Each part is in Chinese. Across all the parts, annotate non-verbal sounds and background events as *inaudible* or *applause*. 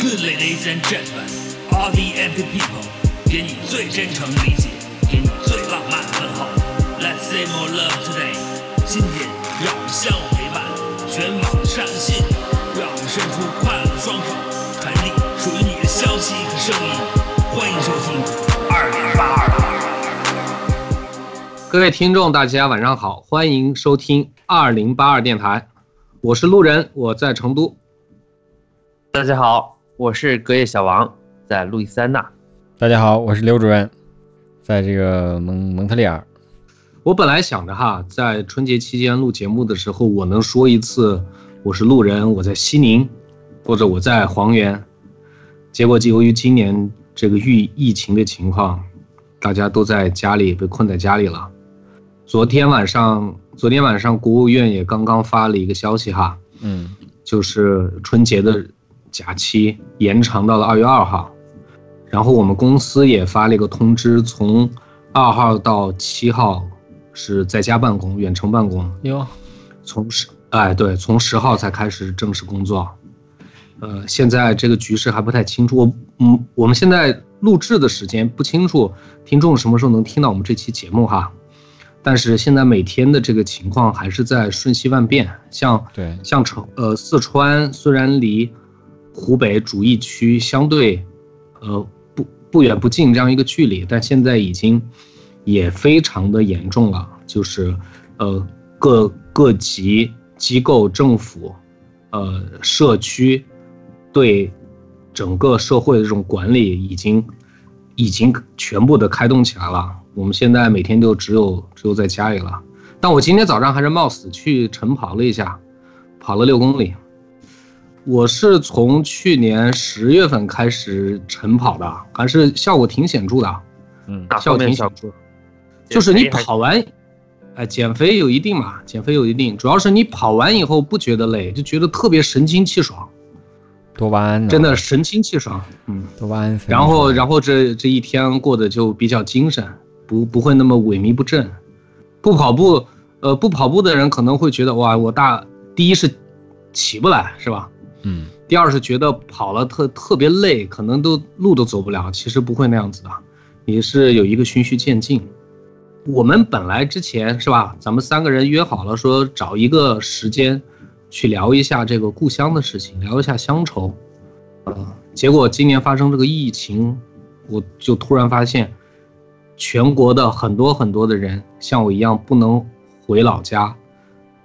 Good ladies and gentlemen, all the empty people，给你最真诚理解，给你最浪漫问候。Let's say more love today。今天让我们相互陪伴，全网上线，让我们伸出快乐的双手，传递属于你的消息和声音。欢迎收听二零八二。各位听众，大家晚上好，欢迎收听二零八二电台，我是路人，我在成都。大家好，我是隔夜小王，在路易斯安那。大家好，我是刘主任，在这个蒙蒙特利尔。我本来想着哈，在春节期间录节目的时候，我能说一次我是路人，我在西宁，或者我在黄原。结果就由于今年这个疫疫情的情况，大家都在家里被困在家里了。昨天晚上，昨天晚上国务院也刚刚发了一个消息哈，嗯，就是春节的假期延长到了二月二号，然后我们公司也发了一个通知，从二号到七号是在家办公、远程办公，哟，从十哎对，从十号才开始正式工作。呃，现在这个局势还不太清楚，我嗯，我们现在录制的时间不清楚，听众什么时候能听到我们这期节目哈？但是现在每天的这个情况还是在瞬息万变，像对，像成呃四川虽然离湖北主疫区相对呃不不远不近这样一个距离，但现在已经也非常的严重了，就是呃各各级机构、政府、呃社区对整个社会的这种管理已经已经全部的开动起来了。我们现在每天就只有只有在家里了。但我今天早上还是冒死去晨跑了一下，跑了六公里。我是从去年十月份开始晨跑的，还是效果挺显著的，嗯，效果挺显著。就是你跑完，哎，减肥有一定嘛，减肥有一定，主要是你跑完以后不觉得累，就觉得特别神清气爽，多巴胺真的神清气爽，嗯。多巴胺然后，然后这这一天过得就比较精神，不不会那么萎靡不振。不跑步，呃，不跑步的人可能会觉得哇，我大第一是起不来，是吧？嗯，第二是觉得跑了特特别累，可能都路都走不了。其实不会那样子的，你是有一个循序渐进。我们本来之前是吧，咱们三个人约好了说找一个时间去聊一下这个故乡的事情，聊一下乡愁。呃，结果今年发生这个疫情，我就突然发现，全国的很多很多的人像我一样不能回老家，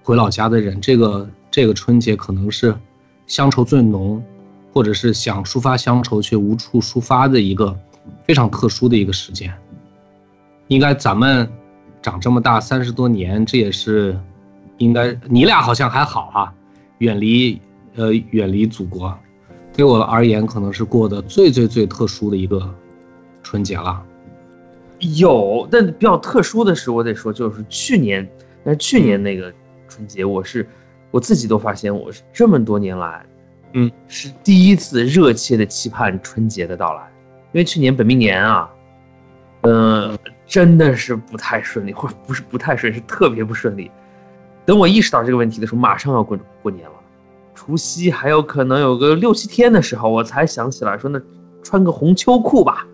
回老家的人，这个这个春节可能是乡愁最浓，或者是想抒发乡愁却无处抒发的一个非常特殊的一个时间。应该咱们长这么大三十多年，这也是应该你俩好像还好啊，远离呃远离祖国，对我而言可能是过得最最最特殊的一个春节了。有，但比较特殊的是，我得说就是去年，但是去年那个春节，我是我自己都发现，我是这么多年来，嗯，是第一次热切的期盼春节的到来，因为去年本命年啊，嗯、真的是不太顺利，或者不是不太顺，是特别不顺利。等我意识到这个问题的时候，马上要过过年了，除夕还有可能有个六七天的时候，我才想起来说那穿个红秋裤吧，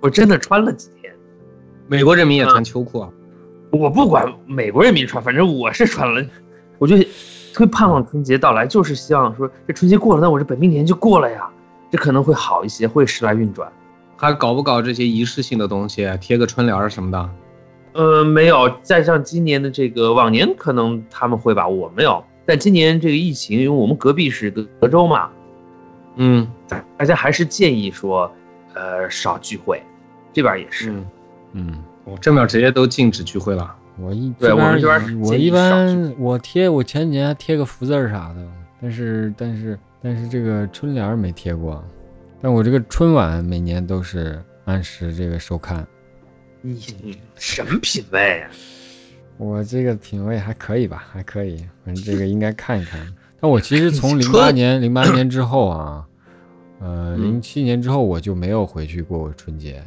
我真的穿了几天。美国人民也穿秋裤啊，我不管美国人民穿，反正我是穿了，我就特别盼望春节到来，就是希望说这春节过了，那我这本命年就过了呀，这可能会好一些，会时来运转。还搞不搞这些仪式性的东西，贴个春联儿什么的？呃，没有，再像今年的这个往年可能他们会吧，我没有。但今年这个疫情，因为我们隔壁是德德州嘛，嗯大大家还是建议说，呃，少聚会，这边也是。嗯，嗯，我这边直接都禁止聚会了。我一对这边我们这边我一般我贴我前几年还贴个福字儿啥的，但是但是但是这个春联儿没贴过，但我这个春晚每年都是按时这个收看，你你什么品味啊？*laughs* 我这个品味还可以吧，还可以，反正这个应该看一看。但我其实从零春八年零八年之后啊，呃，嗯零七年之后我就没有回去过春节，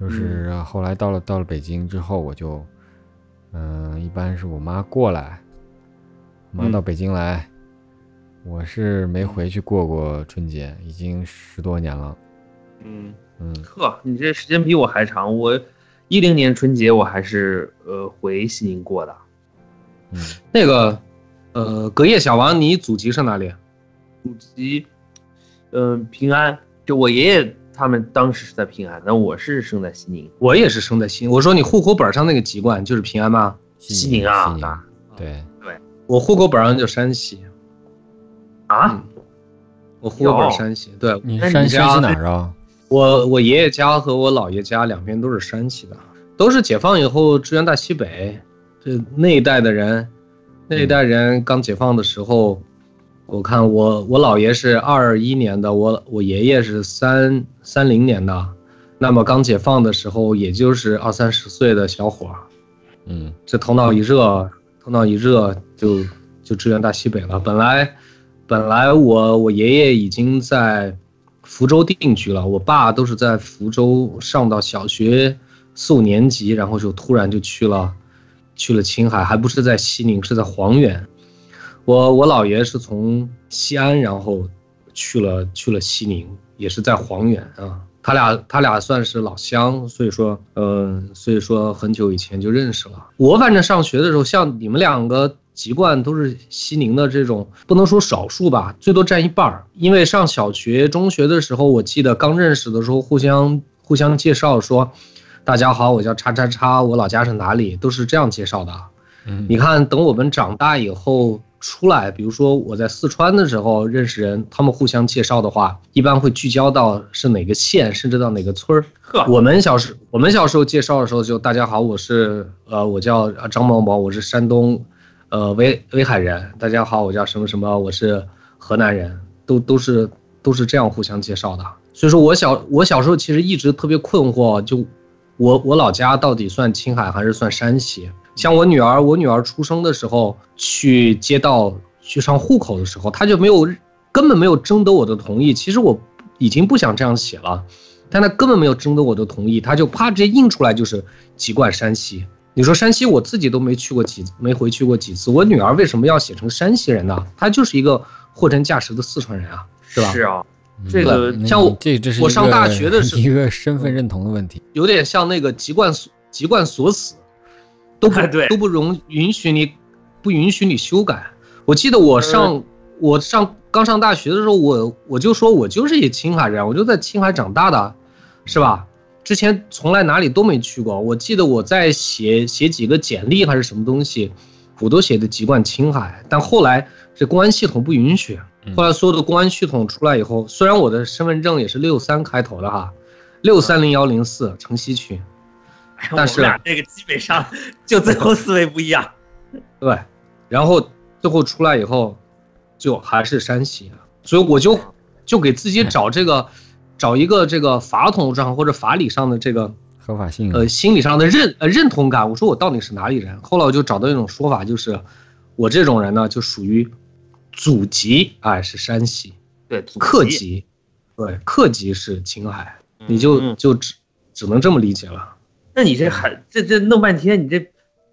就是后来到了到了北京之后，我就，嗯、一般是我妈过来，我妈嗯到北京来，我是没回去过过春节，已经十多年了。嗯，嗯，呵，你这时间比我还长。我一零年春节我还是呃回西宁过的。嗯，那个，呃，隔夜小王，你祖籍是哪里？祖籍，嗯、平安。就我爷爷他们当时是在平安，那我是生在西宁。我也是生在西宁。我说你户口本上那个籍贯就是平安吗？西宁啊西宁那对，我户口本上就山西，啊，我户口本山西。对你山西哪儿啊？我，我爷爷家和我姥爷家两边都是山西的，都是解放以后支援大西北，这那一代的人，那一代人刚解放的时候，我看我我姥爷是二一年的，我我爷爷是三三零年的，那么刚解放的时候也就是二三十岁的小伙儿，嗯这头脑一热，头脑一热就就支援大西北了。本来本来我我爷爷已经在福州定居了，我爸都是在福州上到小学四五年级，然后就突然就去了去了青海，还不是在西宁，是在黄原。我我姥爷是从西安，然后去了去了西宁，也是在黄原啊。他俩他俩算是老乡，所以说，嗯、所以说很久以前就认识了。我反正上学的时候，像你们两个籍贯都是西宁的这种，不能说少数吧，最多占一半儿。因为上小学、中学的时候，我记得刚认识的时候，互相互相介绍说，大家好，我叫叉叉叉，我老家是哪里，都是这样介绍的。嗯，你看，等我们长大以后出来，比如说我在四川的时候认识人，他们互相介绍的话，一般会聚焦到是哪个县，甚至到哪个村儿。呵，我们小时我们小时候介绍的时候就大家好，我是呃我叫呃张某某，我是山东呃威威海人。大家好，我叫什么什么，我是河南人，都都是都是这样互相介绍的。所以说我小我小时候其实一直特别困惑，就我我老家到底算青海还是算山西？像我女儿，我女儿出生的时候去街道去上户口的时候，她就没有根本没有征得我的同意。其实我已经不想这样写了，但她根本没有征得我的同意，她就啪直接印出来就是籍贯山西。你说山西，我自己都没去过几没回去过几次，我女儿为什么要写成山西人呢？她就是一个货真价实的四川人啊，是吧？是啊，嗯这个那像我这这是我上大学的时候 *laughs* 一个身份认同的问题。有点像那个籍贯锁籍贯锁死，都不 *laughs* 都不容允许你不允许你修改。我记得我上、我上刚上大学的时候，我我就说我就是一青海人，我就在青海长大的，是吧？之前从来哪里都没去过。我记得我在写写几个简历还是什么东西，我都写的籍贯青海，但后来这公安系统不允许。嗯后来所有的公安系统出来以后，虽然我的身份证也是六三开头的哈，六三零幺零四城西区，但是我们俩这个基本上 *laughs* 就最后思维不一样。*laughs* 对，然后最后出来以后，就还是山西，所以我就就给自己找这个，找一个这个法统上或者法理上的这个合法性呃心理上的认呃认同感。我说我到底是哪里人？后来我就找到一种说法，就是我这种人呢，就属于祖籍哎是山西，对，祖籍，客籍对客籍是青海，你就嗯就只只能这么理解了。那你这还这这弄半天，你这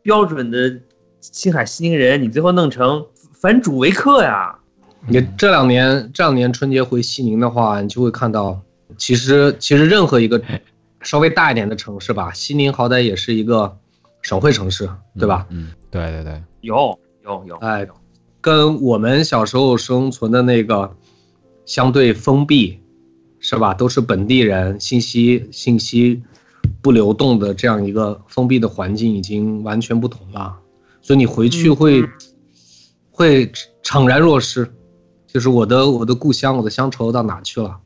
标准的青海西宁人，你最后弄成反主为客呀？你这两年这两年春节回西宁的话，你就会看到，其实其实任何一个稍微大一点的城市吧，西宁好歹也是一个省会城市，对吧？？嗯，对对对，有有有，哎，跟我们小时候生存的那个相对封闭，是吧？都是本地人，信息信息不流动的这样一个封闭的环境，已经完全不同了。所以你回去会、嗯会怅然若失，就是我的我的故乡，我的乡愁到哪去了？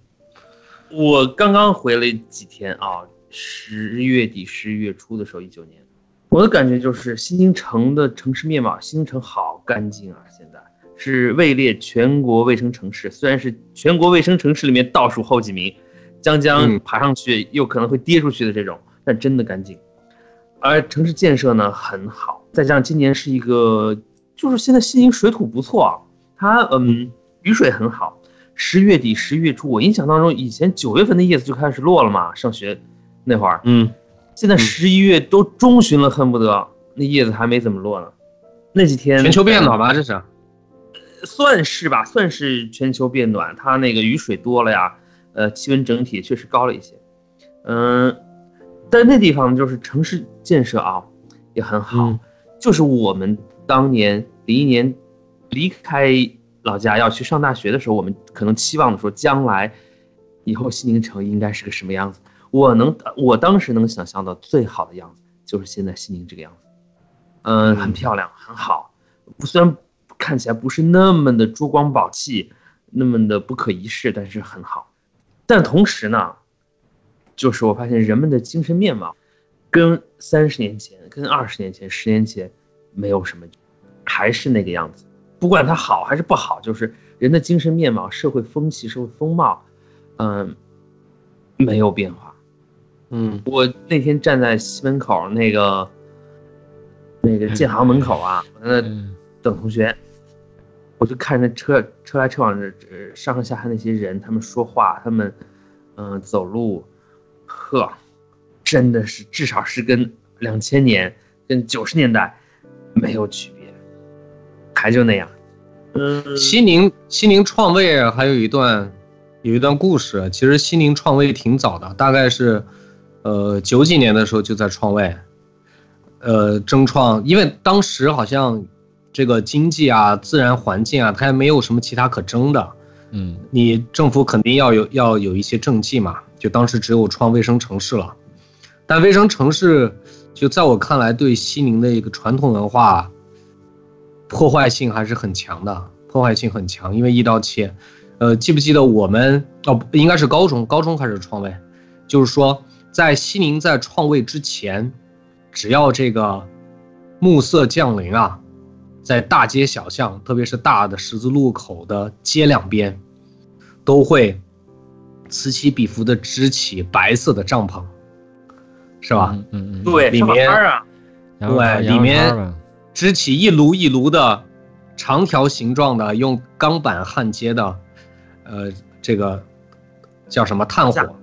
我刚刚回了几天啊，十月底、十一月初的时候，一九年，我的感觉就是西宁城的城市面貌，西宁城好干净啊！现在是位列全国卫生城市，虽然是全国卫生城市里面倒数后几名，将将嗯爬上去又可能会跌出去的这种，但真的干净。而城市建设呢很好，再加上今年是一个，就是现在西宁水土不错啊，它嗯雨水很好。十月底、十一月初，我印象当中，以前九月份的叶子就开始落了嘛，上学那会儿，嗯，现在十一月都中旬了，恨不得那叶子还没怎么落呢。那几天全球变暖吧，这是。算是吧，算是全球变暖，它那个雨水多了呀，呃，气温整体确实高了一些。嗯，但那地方就是城市建设啊，也很好。嗯就是我们当年零一年离开老家要去上大学的时候，我们可能期望的说，将来以后西宁城应该是个什么样子。我能，我当时能想象到最好的样子就是现在西宁这个样子。嗯，很漂亮，很好。不虽然看起来不是那么的珠光宝气，那么的不可一世，但是很好。但同时呢，就是我发现人们的精神面貌跟三十年前、跟二十年前、十年前没有什么，还是那个样子。不管它好还是不好，就是人的精神面貌、社会风气、社会风貌，嗯，没有变化。嗯我那天站在西门口那个那个建行门口啊，我在那嗯等同学，我就看着车车来车往的呃上上下下那些人，他们说话，他们嗯、呃走路，呵，真的是至少是跟两千年跟九十年代没有区别，还就那样。嗯，西宁西宁创卫还有一段有一段故事，其实西宁创卫挺早的，大概是呃九几年的时候就在创卫，呃争创，因为当时好像这个经济啊、自然环境啊，它也没有什么其他可争的，嗯。你政府肯定要有要有一些政绩嘛，就当时只有创卫生城市了，但卫生城市就在我看来对西宁的一个传统文化破坏性还是很强的，破坏性很强，因为一刀切。呃，记不记得我们哦，应该是高中，高中开始创卫，就是说在西宁在创卫之前，只要这个暮色降临啊，在大街小巷，特别是大的十字路口的街两边，都会此起彼伏的支起白色的帐篷，是吧？嗯嗯嗯，对，里面对里面支起一炉一炉的长条形状的用钢板焊接的，呃，这个叫什么炭火？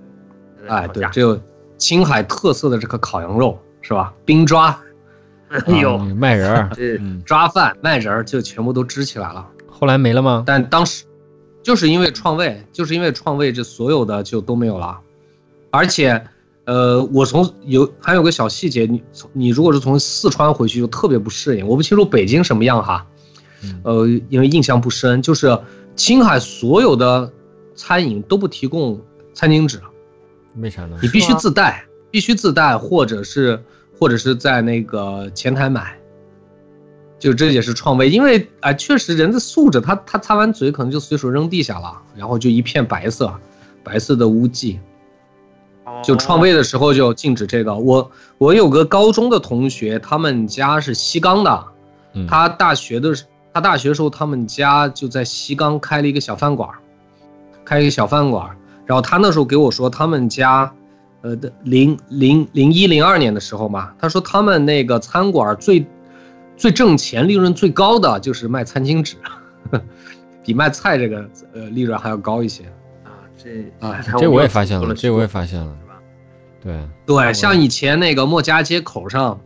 哎，对这有青海特色的这个烤羊肉是吧？冰抓、*laughs* 哎呦啊，卖人儿，*laughs* 这嗯，抓饭、麦仁儿就全部都支起来了。后来没了吗？但当时就是因为创卫，就是因为创卫，这所有的就都没有了。而且，呃，我从有还有个小细节，你从你如果是从四川回去就特别不适应。我不清楚北京什么样哈，嗯呃，因为印象不深，就是青海所有的餐饮都不提供餐巾纸，为啥呢你？必须自带，必须自带，或者是或者是在那个前台买。就这也是创卫，因为啊、确实人的素质，他他擦完嘴可能就随手扔地下了，然后就一片白色，白色的污迹。就创卫的时候就禁止这个。我我有个高中的同学，他们家是西钢的，嗯他大学的时他大学时候他们家就在西钢开了一个小饭馆儿，开一个小饭馆儿。然后他那时候给我说，他们家，呃的零零零一零二年的时候嘛，他说他们那个餐馆最最挣钱、利润最高的就是卖餐巾纸，*laughs* 比卖菜这个呃利润还要高一些。啊，这啊这我也发现了，这我也发现了是，吧？对，对，像以前那个墨家街口上，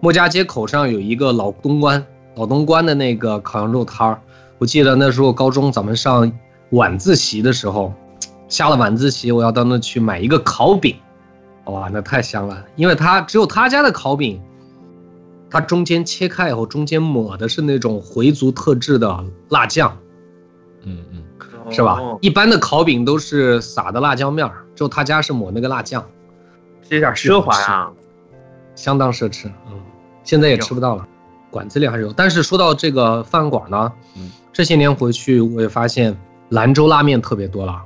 墨家街口上有一个老东关，老东关的那个烤羊肉摊儿。我记得那时候高中咱们上晚自习的时候，下了晚自习，我要到那去买一个烤饼，哇，那太香了，因为他只有他家的烤饼，它中间切开以后，中间抹的是那种回族特制的辣酱，嗯嗯，是吧哦？一般的烤饼都是撒的辣椒面儿，就他家是抹那个辣酱。这有点奢华呀。相当奢侈，嗯，现在也吃不到了，馆子里还是有。但是说到这个饭馆呢，嗯这些年回去我也发现兰州拉面特别多了，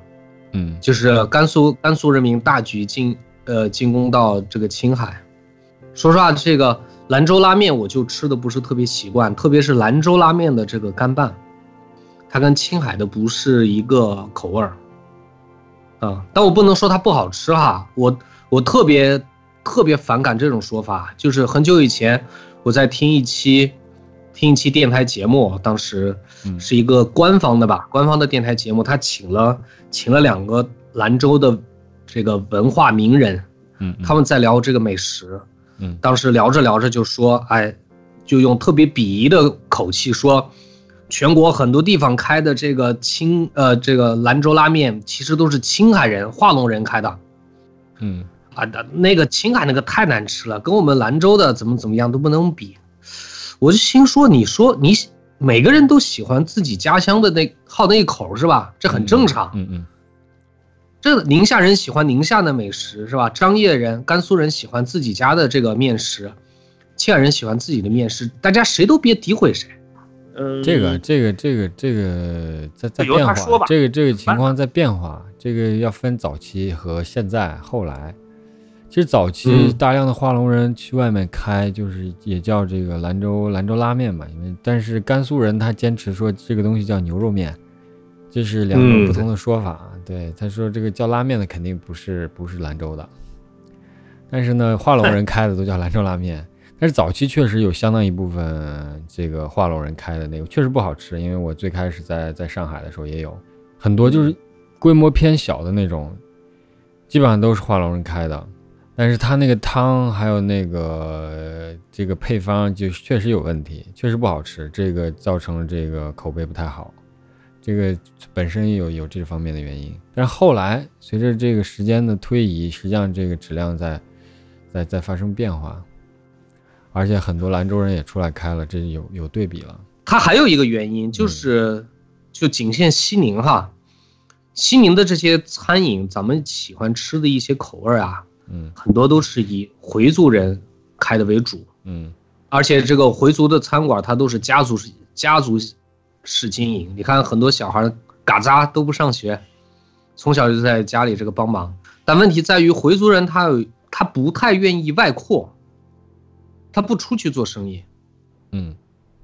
嗯就是甘肃甘肃人民大举进呃进攻到这个青海。说实话，这个兰州拉面我就吃的不是特别习惯，特别是兰州拉面的这个干拌，它跟青海的不是一个口味儿。啊、但我不能说它不好吃哈，我我特别特别反感这种说法，就是很久以前我在听一期听一期电台节目，当时嗯。是一个官方的吧，官方的电台节目，他请了请了两个兰州的这个文化名人，嗯，嗯。他们在聊这个美食，嗯当时聊着聊着就说，哎，就用特别鄙夷的口气说，全国很多地方开的这个青呃这个兰州拉面，其实都是青海人、化隆人开的嗯啊。那那个青海那个太难吃了，跟我们兰州的怎么怎么样都不能比。我就心说，你说你每个人都喜欢自己家乡的那好那一口是吧？这很正常。嗯嗯这宁夏人喜欢宁夏的美食是吧？张掖人、甘肃人喜欢自己家的这个面食，青海人喜欢自己的面食，大家谁都别诋毁谁。嗯，这个这个这个这个在在变化吧，这个这个情况在变化，这个要分早期和现在后来。其实早期嗯大量的化隆人去外面开，就是也叫这个兰州兰州拉面嘛，因为但是甘肃人他坚持说这个东西叫牛肉面，这是两种嗯不同的说法。对，他说这个叫拉面的肯定不是不是兰州的，但是呢，化隆人开的都叫兰州拉面。但是早期确实有相当一部分这个化隆人开的那个确实不好吃，因为我最开始在在上海的时候也有很多就是规模偏小的那种，基本上都是化隆人开的，但是他那个汤还有那个这个配方就确实有问题，确实不好吃，这个造成了这个口碑不太好，这个本身有有这方面的原因，但是后来随着这个时间的推移，实际上这个质量在在在发生变化。而且很多兰州人也出来开了，这有有对比了。它还有一个原因就是，就仅限西宁哈，西宁的这些餐饮，咱们喜欢吃的一些口味啊，嗯很多都是以回族人开的为主，嗯而且这个回族的餐馆它都是家族式家族式经营。你看很多小孩嘎扎都不上学，从小就在家里这个帮忙。但问题在于回族人他有他不太愿意外扩，他不出去做生意。嗯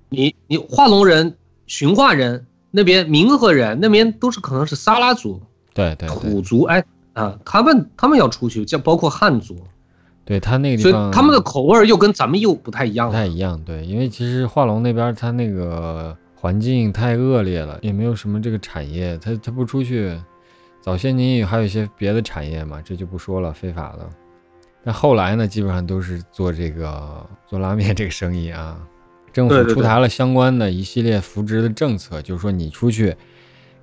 你你化隆人、驯化人那边、民和人那边都是可能是撒拉族、对对对土族，哎啊，他们他们要出去，就包括汉族，对，他那个地所以方他们的口味又跟咱们又不太一样。不太一样。对，因为其实化隆那边他那个环境太恶劣了，也没有什么这个产业，他他不出去。早些年还有一些别的产业嘛，这就不说了，非法的。但后来呢，基本上都是做这个做拉面这个生意啊。政府出台了相关的一系列扶植的政策，就是说你出去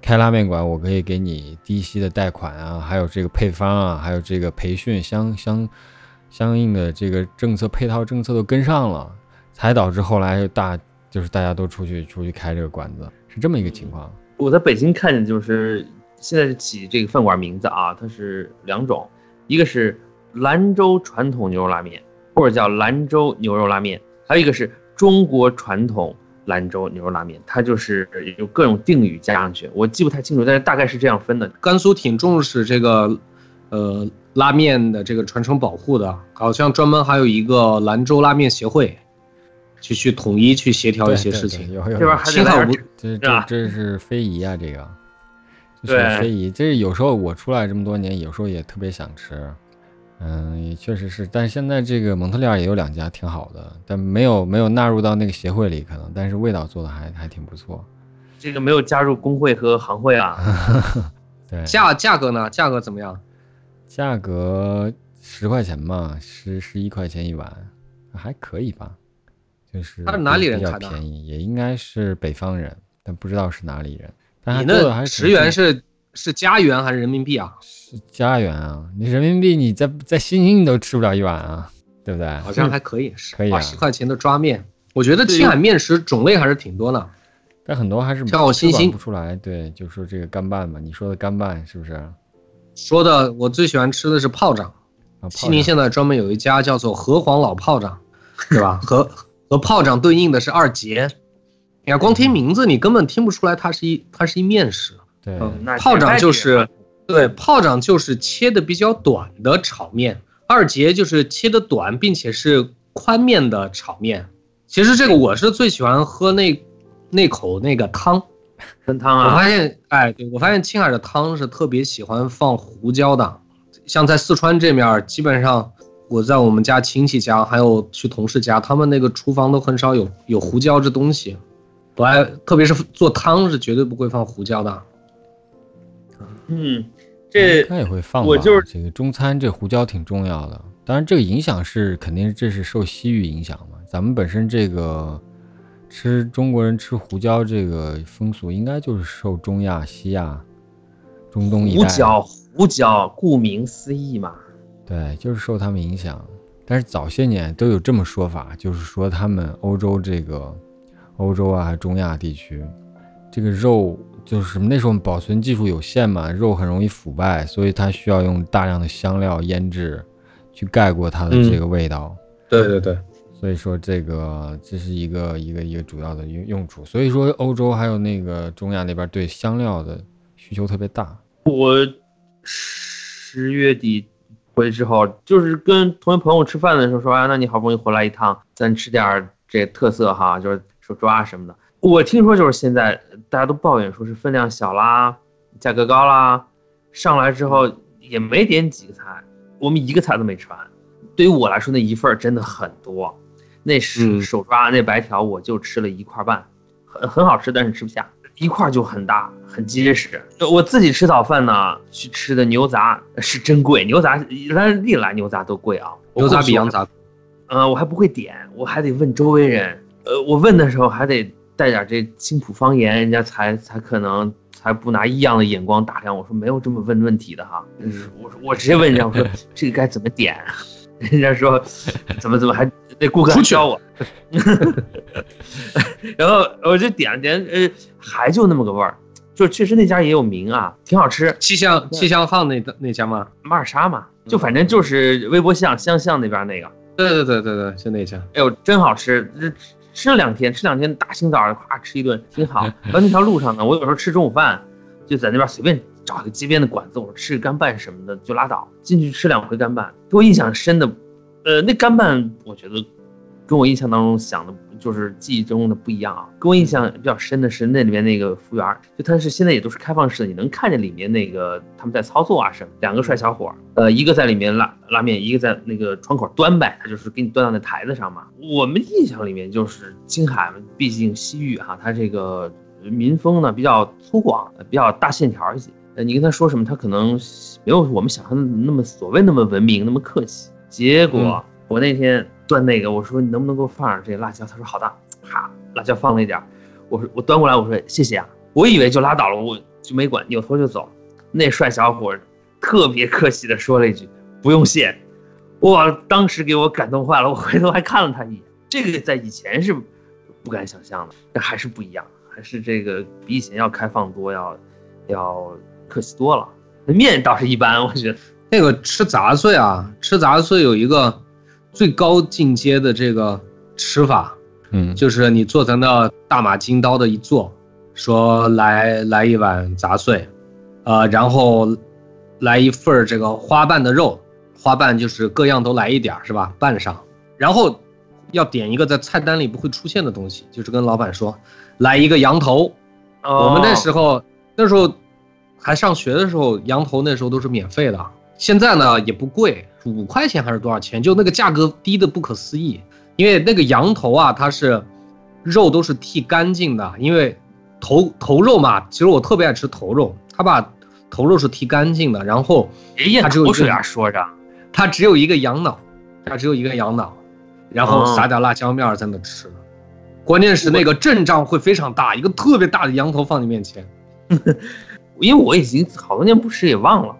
开拉面馆，我可以给你低息的贷款啊，还有这个配方啊，还有这个培训相相相应的这个政策配套政策都跟上了，才导致后来大就是大家都出去出去开这个馆子，是这么一个情况。我在北京看见就是现在起这个饭馆名字啊，它是两种，一个是兰州传统牛肉拉面，或者叫兰州牛肉拉面，还有一个是中国传统兰州牛肉拉面，它就是有各种定语加上去，我记不太清楚，但是大概是这样分的。甘肃挺重视这个，呃，拉面的这个传承保护的，好像专门还有一个兰州拉面协会，去去统一去协调一些事情。有有这边还得来点幸好不这这这是非遗啊，这个，这是对非遗。这有时候我出来这么多年，有时候也特别想吃，嗯，也确实是。但是现在这个蒙特利尔也有两家挺好的，但没有没有纳入到那个协会里，可能，但是味道做的还还挺不错。这个没有加入工会和行会啊，*laughs* 对，价价格呢？价格怎么样？价格十块钱嘛，十十一块钱一碗，还可以吧。就是他是哪里人比较开的便宜，也应该是北方人，但不知道是哪里人。但你他做的还那是十元是是加元还是人民币啊？是家元啊，你人民币你在在西宁你都吃不了一碗啊，对不对？好像还可以，*laughs* 是可以啊十块钱的抓面。我觉得青海面食种类还是挺多的。但很多还是像我星星不出来。对，就说这个干拌吧，你说的干拌是不是？啊，说的我最喜欢吃的是炮仗，西宁现在专门有一家叫做河黄老炮仗，对吧？和和炮仗对应的是二节。你看，光听名字你根本听不出来它是一它是一面食。对，嗯那炮仗就是对，炮仗就是切的比较短的炒面，二节就是切的短并且是宽面的炒面。其实这个我是最喜欢喝那那口那个汤。*laughs* 分汤啊我啊，发现，哎，对我发现青海的汤是特别喜欢放胡椒的，像在四川这面儿，基本上我在我们家亲戚家，还有去同事家，他们那个厨房都很少有有胡椒这东西。不爱，特别是做汤是绝对不会放胡椒的。嗯，这应该也会放吧。我就是这个中餐，这胡椒挺重要的。当然，这个影响是肯定这是受西域影响嘛。咱们本身这个吃中国人吃胡椒这个风俗，应该就是受中亚、西亚、中东一带，胡椒，胡椒，顾名思义嘛。对，就是受他们影响。但是早些年都有这么说法，就是说他们欧洲这个欧洲啊，中亚地区，这个肉就是什么？那时候保存技术有限嘛，肉很容易腐败，所以它需要用大量的香料腌制，去盖过它的这个味道。对对对，所以说这个这是一个一个一个主要的用用处。所以说欧洲还有那个中亚那边对香料的需求特别大。我十月底回去之后，就是跟同学朋友吃饭的时候说啊，那你好不容易回来一趟，咱吃点儿这特色哈，就是手抓什么的。我听说就是现在大家都抱怨说是分量小啦，价格高啦，上来之后也没点几个菜，我们一个菜都没吃完。对于我来说，那一份儿真的很多。那是嗯手抓那白条，我就吃了一块半，很很好吃，但是吃不下。一块儿就很大，很结实。我自己吃早饭呢，去吃的牛杂是真贵，牛杂咱历来牛杂都贵啊，牛杂比羊杂嗯。呃，我还不会点，我还得问周围人。呃，我问的时候还得带点这青浦方言，人家才才可能才不拿异样的眼光打量我。说没有这么问问题的哈。嗯我说我直接问人家，我说这个该怎么点？人家说 *laughs* 怎么怎么还那顾客教我。*laughs* 然后我就点了点，呃，还就那么个味儿，就确实那家也有名啊，挺好吃。气象气象号那那家吗？马尔沙嘛，就反正就是微博巷香巷那边那个。对对对对对，就那家。哎呦，真好吃！这吃了两天，吃两天，大清早的夸吃一顿，挺好。*laughs* 然后那条路上呢，我有时候吃中午饭，就在那边随便找个街边的馆子，我说吃个干拌什么的就拉倒。进去吃两回干拌，给我印象深的，呃，那干拌我觉得跟我印象当中想的，就是记忆中的不一样啊。跟我印象比较深的是那里面那个服务员，就他是现在也都是开放式的，你能看见里面那个他们在操作啊什么。两个帅小伙，呃，一个在里面拉拉面，一个在那个窗口端呗，他就是给你端到那台子上嘛。我们印象里面就是青海，毕竟西域哈，它这个民风呢比较粗犷，比较大线条一些。呃，你跟他说什么，他可能没有我们想象的那么所谓那么文明，那么客气。结果、嗯我那天端那个，我说你能不能给我放点这个辣椒？他说好的，哈，辣椒放了一点儿。我说我端过来，我说谢谢啊。我以为就拉倒了，我就没管，扭头就走。那帅小伙儿特别客气的说了一句不用谢。哇，当时给我感动坏了，我回头还看了他一眼。这个在以前是不敢想象的，但还是不一样，还是这个比以前要开放多，要要客气多了。那面倒是一般，*laughs* 我觉得。那个吃杂碎啊，吃杂碎有一个最高进阶的这个吃法，嗯，就是你坐在那大马金刀的一坐，说来来一碗杂碎，呃，然后来一份儿这个花瓣的肉，花瓣就是各样都来一点儿是吧？拌上，然后要点一个在菜单里不会出现的东西，就是跟老板说来一个羊头。我们那时候候那时候还上学的时候，羊头那时候都是免费的，现在呢也不贵，五块钱还是多少钱？就那个价格低的不可思议。因为那个羊头啊，它是肉都是剃干净的，因为头头肉嘛，其实我特别爱吃头肉，他把头肉是剃干净的，然后别咽它只有一个说着。他只有一个羊脑，他只有一个羊脑，然后哦撒点辣椒面在那吃。关键是那个阵仗会非常大，一个特别大的羊头放你面前。*laughs* 因为我已经好多年不吃也忘了。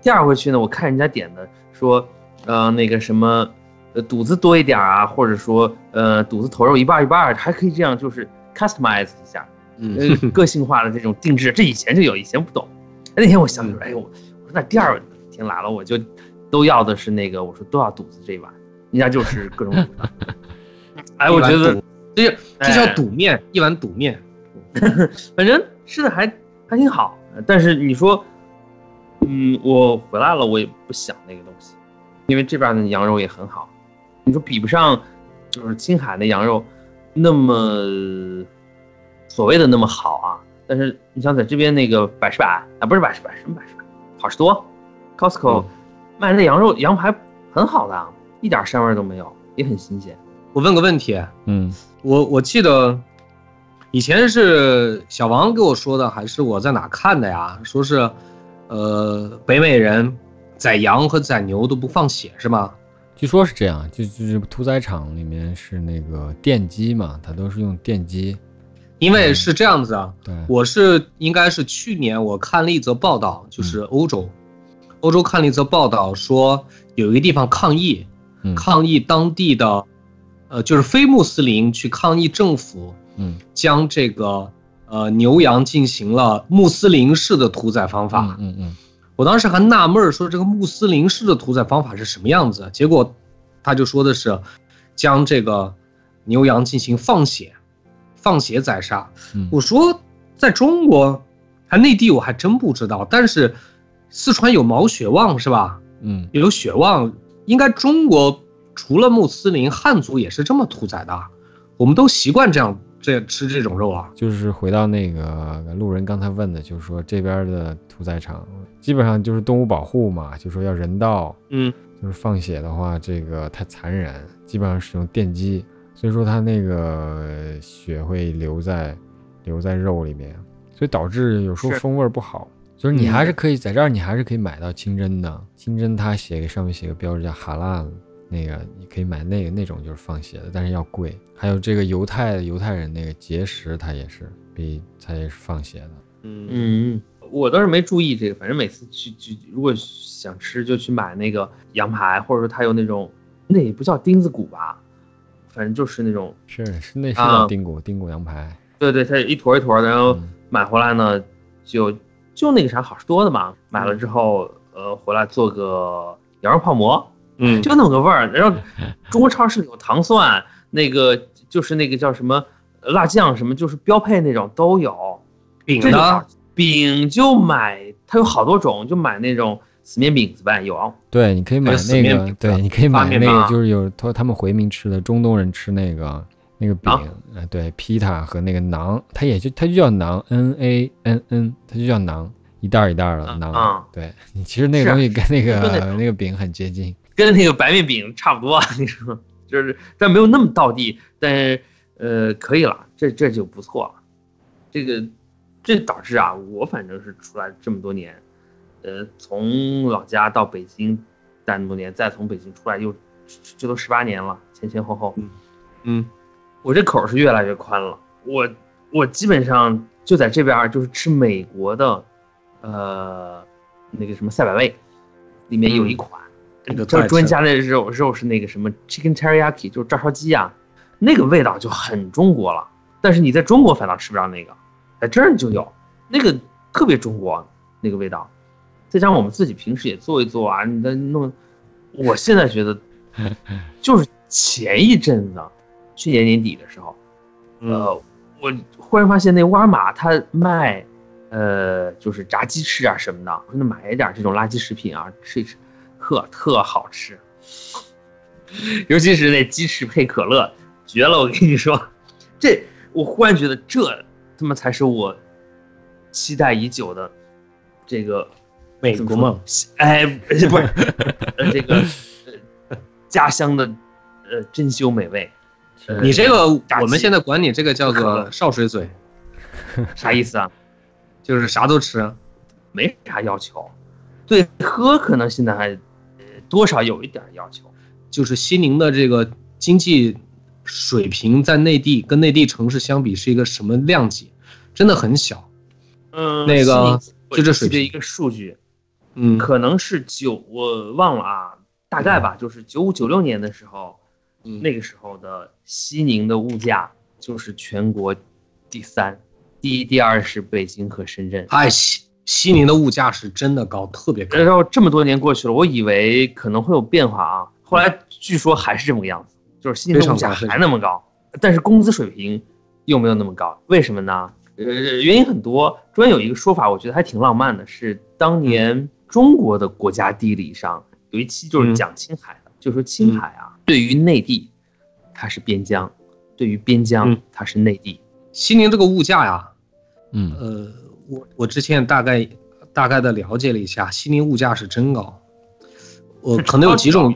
第二回去呢，我看人家点的说，呃，那个什么，呃，肚子多一点啊，或者说，呃，肚子头肉一半一半，还可以这样就是 customize 一下，呃，*laughs* 个性化的这种定制，这以前就有，以前不懂。哎那天我想起来，哎呦，我说那第二天来了，我就都要的是那个，我说都要肚子这一碗，人家就是各种。*laughs* 哎，我觉得这这叫哎肚面，一碗肚面。*laughs* 反正吃的还还挺好，但是你说，嗯，我回来了，我也不想那个东西，因为这边的羊肉也很好，你说比不上，就是青海的羊肉那么所谓的那么好啊，但是你想在这边那个百事百啊，不是百事百，什么百事百，好事多，Costco、嗯卖的羊肉羊排很好的啊，一点膻味都没有，也很新鲜。我问个问题，嗯，我我记得以前是小王给我说的，还是我在哪看的呀？说是，呃，北美人宰羊和宰牛都不放血是吗？据说是这样，就就是屠宰场里面是那个电机嘛，它都是用电机。因为是这样子啊，对，我是应该是去年我看了一则报道，就是欧洲，欧洲看了一则报道说有一个地方抗议，嗯抗议当地的，呃，就是非穆斯林去抗议政府嗯将这个呃牛羊进行了穆斯林式的屠宰方法。嗯嗯嗯我当时还纳闷儿说这个穆斯林式的屠宰方法是什么样子，结果他就说的是将这个牛羊进行放血，放血宰杀。嗯我说在中国，还内地我还真不知道，但是四川有毛血旺是吧？嗯，有血旺，应该中国除了穆斯林，汉族也是这么屠宰的，我们都习惯这样这吃这种肉啊。就是回到那个路人刚才问的，就是说这边的屠宰场基本上就是动物保护嘛，就说要人道，嗯，就是放血的话，这个太残忍，基本上使用电击，所以说它那个血会留在留在肉里面，所以导致有时候风味儿不好。就是你还是可以在这儿，你还是可以买到清真的，清真它写给上面写个标志叫哈拉，那个你可以买那个那种就是放血的，但是要贵。还有这个犹太犹太人那个节食，它也是比它也是放血的。嗯。嗯，我倒是没注意这个，反正每次去去，如果想吃就去买那个羊排，或者说它有那种，那也不叫钉子骨吧，反正就是那种，是是那是啊叫钉骨钉骨羊排，对对，它一坨一坨的，然后嗯。买回来呢，就就那个啥好事多的嘛，买了之后，呃，回来做个羊肉泡馍，嗯就那么个味儿。然后 *laughs* 中国超市里有糖蒜，那个就是那个叫什么呃辣酱什么，就是标配那种都有。饼呢？饼就买，它有好多种，就买那种死面饼子呗，有。对，你可以买那个对，你可以买那个，就是有他他们回民吃的，中东人吃那个那个饼，馕呃，对，皮塔和那个馕，它也就它就叫馕，N A N N，它就叫馕，一袋儿一袋儿的嗯馕。嗯对你其实那个东西跟那个那个饼很接近。跟那个白面饼差不多，你说，就是但没有那么到地，但是呃可以了，这这就不错了。这个这导致啊，我反正是出来这么多年，呃，从老家到北京待那么多年，再从北京出来又这都十八年了，前前后后，嗯我这口儿是越来越宽了。我我基本上就在这边儿就是吃美国的，呃，那个什么赛百味，里面有一嗯款，那个就是中间加的肉肉是那个什么 chicken teriyaki，就是照烧鸡啊，那个味道就很中国了。但是你在中国反倒吃不着那个，在这儿就有那个特别中国那个味道。再加上我们自己平时也做一做啊，你再弄，我现在觉得 *laughs* 就是前一阵子，去年年底的时候，嗯呃，我忽然发现那沃尔玛它卖，呃，就是炸鸡翅啊什么的，我说那买一点这种垃圾食品啊吃一吃，特特好吃，尤其是那鸡翅配可乐，绝了！我跟你说，这我忽然觉得这他妈才是我期待已久的这个美国梦，哎，不是呃这个呃家乡的呃珍馐美味，呃你这个我们现在管你这个叫做少水嘴，*laughs* 啥意思啊？*laughs* 就是啥都吃。没啥要求，对喝可能现在还呃多少有一点要求。就是西宁的这个经济水平在内地跟内地城市相比是一个什么量级？真的很小。嗯，那个就这水平一个数据，嗯，可能是九我忘了啊，大概吧，就是九五九六年的时候，嗯那个时候的西宁的物价就是全国第三，第一、第二是北京和深圳。哎，西西宁的物价是真的高，特别高。然后这么多年过去了，我以为可能会有变化啊，后来据说还是这么个样子，就是西宁的物价还那么高，但是工资水平又没有那么高，为什么呢？呃，原因很多，中间有一个说法，我觉得还挺浪漫的，是当年中国的国家地理上有一期就是讲青海的，就说青海啊，对于内地它是边疆，对于边疆嗯。它是内地，西宁这个物价呀，嗯，呃，我我之前大概大概的了解了一下，西宁物价是真高，我可能有几种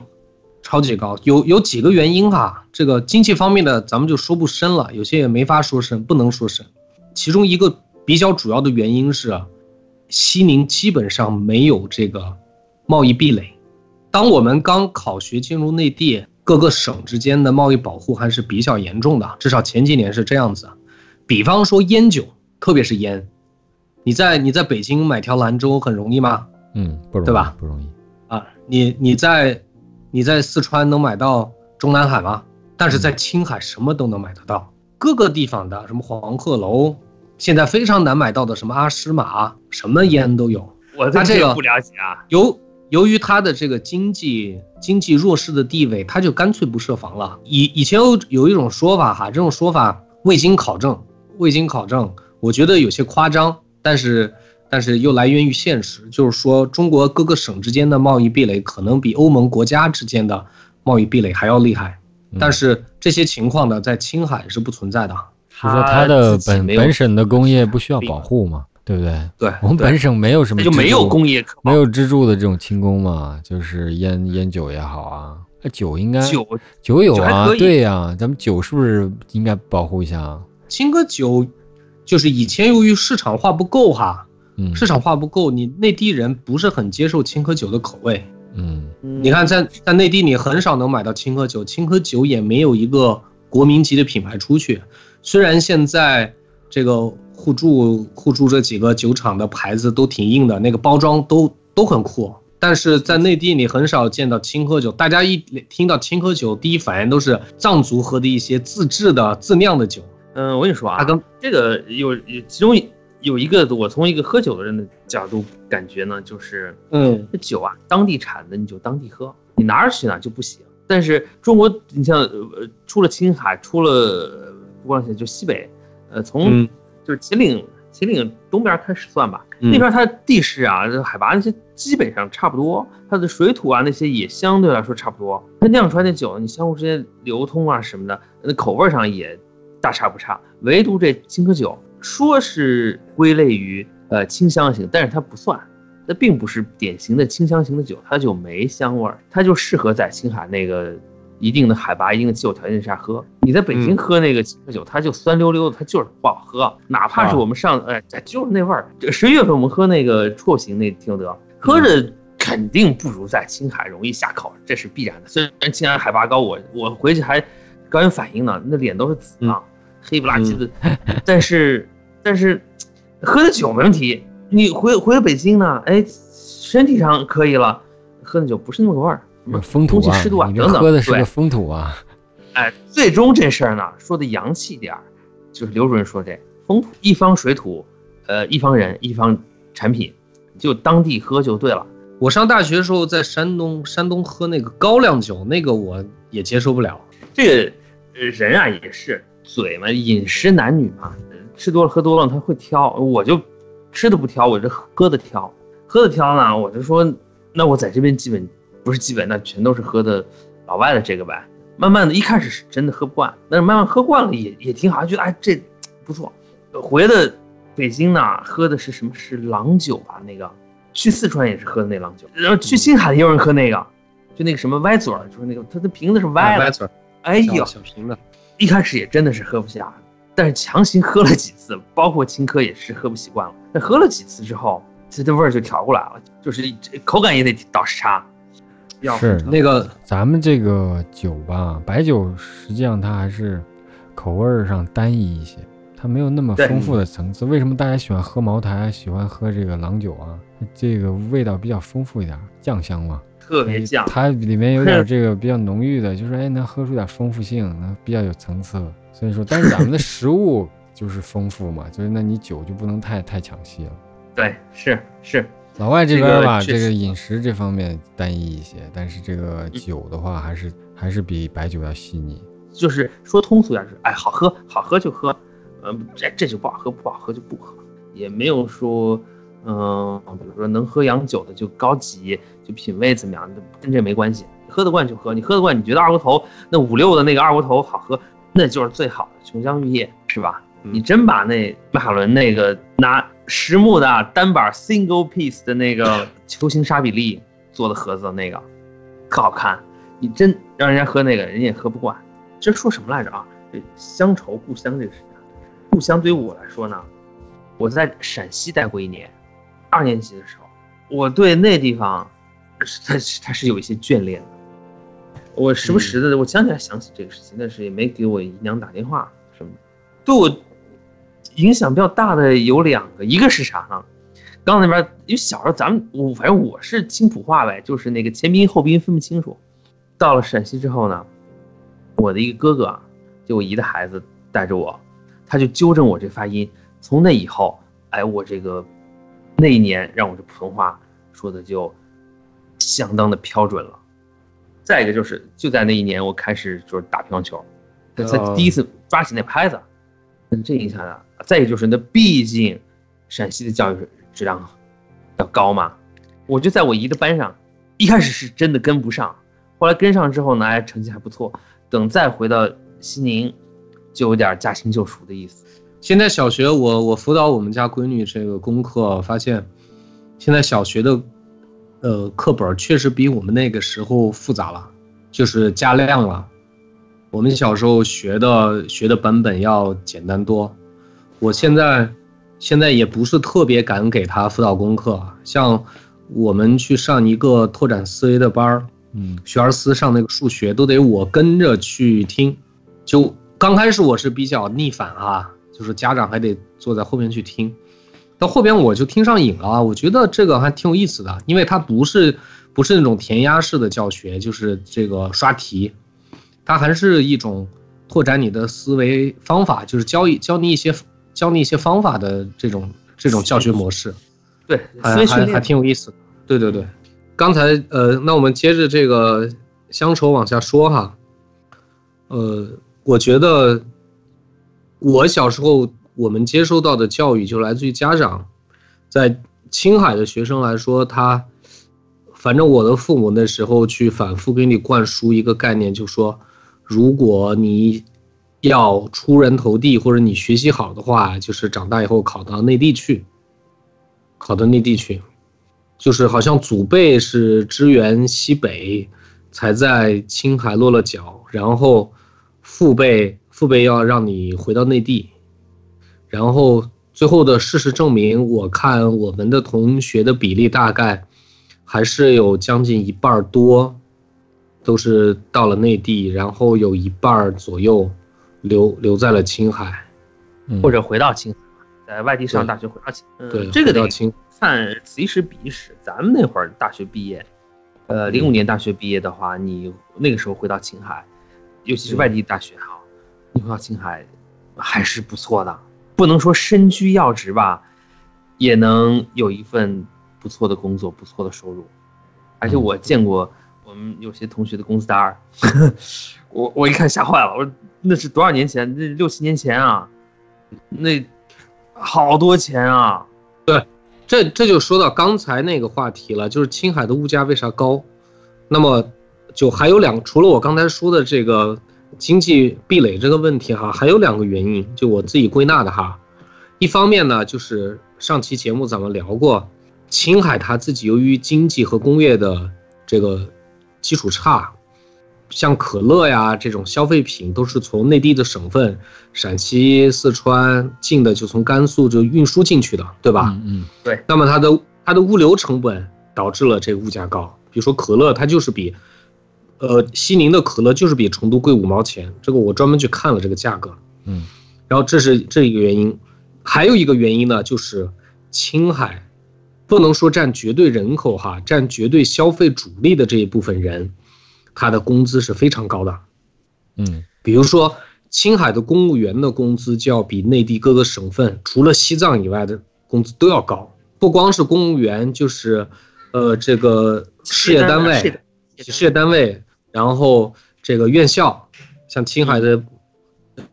超级高，有有几个原因哈。这个经济方面的咱们就说不深了，有些也没法说深，不能说深。其中一个比较主要的原因是，西宁基本上没有这个贸易壁垒，当我们刚考学进入内地，各个省之间的贸易保护还是比较严重的，至少前几年是这样子。比方说烟酒，特别是烟，你在你在北京买条兰州很容易吗？嗯，不容易，对吧不容易。啊，你你在你在四川能买到中南海吗？但是在青海什么都能买得到，各个地方的什么黄鹤楼，现在非常难买到的什么阿诗玛，什么烟都有。我他这个不了解啊。由由于他的这个经济经济弱势的地位，他就干脆不设防了。以以前有有一种说法哈，这种说法未经考证，未经考证，我觉得有些夸张，但是但是又来源于现实，就是说中国各个省之间的贸易壁垒可能比欧盟国家之间的贸易壁垒还要厉害，嗯。但是这些情况呢，在青海是不存在的。就说它的本本省的工业不需要保护嘛，对。不对？对，我们本省没有什么那就没有工业可没有支柱的这种轻工嘛，就是烟烟酒也好啊，那酒应该酒酒有啊，对呀、咱们酒是不是应该保护一下啊？青稞酒就是以前由于市场化不够哈，嗯，市场化不够，你内地人不是很接受青稞酒的口味。嗯你看在，在内地你很少能买到青稞酒，青稞酒也没有一个国民级的品牌出去。虽然现在这个互助互助这几个酒厂的牌子都挺硬的，那个包装都都很酷，但是在内地你很少见到青稞酒。大家一听到青稞酒，第一反应都是藏族喝的一些自制的自酿的酒。嗯，我跟你说啊它，跟这个有有其中有一个，我从一个喝酒的人的角度感觉呢，就是嗯这酒啊，当地产的你就当地喝，你哪儿去呢就不行。但是中国，你像呃，出了青海，出了呃不光是就西北，呃，从嗯就是秦岭秦岭东边开始算吧，嗯那边它地势啊、海拔那些基本上差不多，它的水土啊那些也相对来说差不多。它酿出来的酒，你相互之间流通啊什么的，那口味上也大差不差。唯独这青稞酒，说是归类于呃清香型，但是它不算，它并不是典型的清香型的酒，它就没香味儿，它就适合在青海那个一定的海拔、一定的气候条件下喝。你在北京嗯喝那个青稞酒，它就酸溜溜的，它就是不好喝。哪怕是啊我们上，哎，就是那味儿。这十一月份我们喝那个绰型那听得，喝着肯定不如在青海容易下口，这是必然的。虽然青海海拔高，我我回去还高原反应呢，那脸都是紫的，黑不拉几的。*laughs* 但是但是喝的酒没问题，你回回了北京呢，哎，身体上可以了，喝的酒不是那么个味儿，风土啊，空气湿度啊等等，喝的是个风土啊，哎，最终这事儿呢，说的洋气点儿，就是刘主任说这风土一方水土，呃，一方人，一方产品，就当地喝就对了。我上大学的时候在山东，山东喝那个高粱酒，那个我也接受不了。这个人啊也是嘴嘛，饮食男女嘛，吃多了喝多了他会挑，我就吃的不挑，我这喝的挑，喝的挑呢，我就说那我在这边基本不是基本，那全都是喝的老外的这个呗。慢慢的，一开始是真的喝不惯，但是慢慢喝惯了也也挺好，觉得哎这不错。回的北京呢，喝的是什么？是郎酒吧？那个去四川也是喝的那郎酒，然后去青海也有人喝那个，就那个什么歪嘴儿，就是那个它的瓶子是歪的，歪嘴，哎呦小，瓶的。一开始也真的是喝不下，但是强行喝了几次，包括青稞也是喝不习惯了。那喝了几次之后，这这味儿就调过来了，就是口感也得倒时差。要是那个咱们这个酒吧，白酒实际上它还是口味儿上单一一些，它没有那么丰富的层次。为什么大家喜欢喝茅台，喜欢喝这个郎酒啊？这个味道比较丰富一点，酱香嘛，特别酱，它里面有点 *laughs* 这个比较浓郁的，就是哎能喝出点丰富性，能比较有层次。所以说，但是咱们的 *laughs* 食物就是丰富嘛，就是那你酒就不能太太抢戏了。对，是是，老外这这边吧，个这个饮食这方面单一一些，但是这个酒的话，还是还是比白酒要细腻。就是说通俗点儿，就是哎好喝好喝就喝，嗯、这这酒不好喝不好喝就不喝，也没有说嗯、比如说能喝洋酒的就高级，就品味怎么样，跟这没关系，喝得惯就喝，你喝得惯，你觉得二锅头那五六的那个二锅头好喝，那就是最好的琼浆玉液，是吧？嗯你真把那迈凯伦那个拿实木的单板 single piece 的那个球形沙比利做的盒子那个，可好看，你真让人家喝那个，人家也喝不惯。这说什么来着啊？这乡愁故乡这个事情啊，故乡对于我来说呢，我在陕西待过一年，二年级的时候，我对那地方是他是他是有一些眷恋的。我时不时的，我想起来想起这个事情，但是也没给我姨娘打电话什么的。对我影响比较大的有两个，一个是啥呢？刚那边因为小时候咱们我反正我是青浦话呗，就是那个前鼻音后鼻音分不清楚。到了陕西之后呢，我的一个哥哥啊，就我姨的孩子带着我，他就纠正我这发音。从那以后，哎，我这个那一年让我这普通话说的就相当的标准了。再一个就是就在那一年，我开始就是打乒乓球，他第一次抓起那拍子，这影响的。再一个就是那毕竟陕西的教育质量要高嘛，我就在我姨的班上，一开始是真的跟不上，后来跟上之后呢，哎，成绩还不错。等再回到西宁，就有点驾轻就熟的意思。现在小学我我辅导我们家闺女这个功课，发现现在小学的呃课本确实比我们那个时候复杂了，就是加量了。我们小时候学的学的版本要简单多。我现在现在也不是特别敢给她辅导功课，像我们去上一个拓展思维的班儿，嗯，学而思上那个数学都得我跟着去听，就刚开始我是比较逆反啊。就是家长还得坐在后面去听，到后边我就听上瘾了。我觉得这个还挺有意思的，因为它不是不是那种填鸭式的教学，就是这个刷题，它还是一种拓展你的思维方法，就是教一教你一些教你一些方法的这种这种教学模式。对，还还还挺有意思的。对对对，刚才呃，那我们接着这个乡愁往下说哈。呃，我觉得。我小时候，我们接收到的教育就来自于家长。在青海的学生来说，他，反正我的父母那时候去反复给你灌输一个概念，就说，如果你要出人头地，或者你学习好的话，就是长大以后考到内地去，考到内地去，就是好像祖辈是支援西北，才在青海落了脚，然后父辈。父辈要让你回到内地，然后最后的事实证明，我看我们的同学的比例大概还是有将近一半多，都是到了内地，然后有一半左右留留在了青海，或者回到青海，在外地上大学回到青。对，这个得青看此一时彼一时。咱们那会儿大学毕业，呃，零五年大学毕业的话，你那个时候回到青海，尤其是外地大学哈。回到青海还是不错的，不能说身居要职吧，也能有一份不错的工作，不错的收入。而且我见过我们有些同学的工资单儿，*laughs* 我我一看吓坏了，我说那是多少年前？那六七年前啊，那好多钱啊！对，这这就说到刚才那个话题了，就是青海的物价为啥高？那么就还有两，除了我刚才说的这个。经济壁垒这个问题哈，还有两个原因，就我自己归纳的哈。一方面呢，就是上期节目咱们聊过，青海它自己由于经济和工业的这个基础差，像可乐呀这种消费品都是从内地的省份，陕西、四川进的，就从甘肃就运输进去的，对吧？嗯嗯，对。那么它的它的物流成本导致了这个物价高，比如说可乐，它就是比。呃，西宁的可乐就是比成都贵五毛钱，这个我专门去看了这个价格，嗯，然后这是这一个原因，还有一个原因呢，就是青海不能说占绝对人口哈，占绝对消费主力的这一部分人，他的工资是非常高的，嗯，比如说青海的公务员的工资就要比内地各个省份除了西藏以外的工资都要高，不光是公务员，就是呃这个事业单位，事业单位。然后这个院校，像青海的，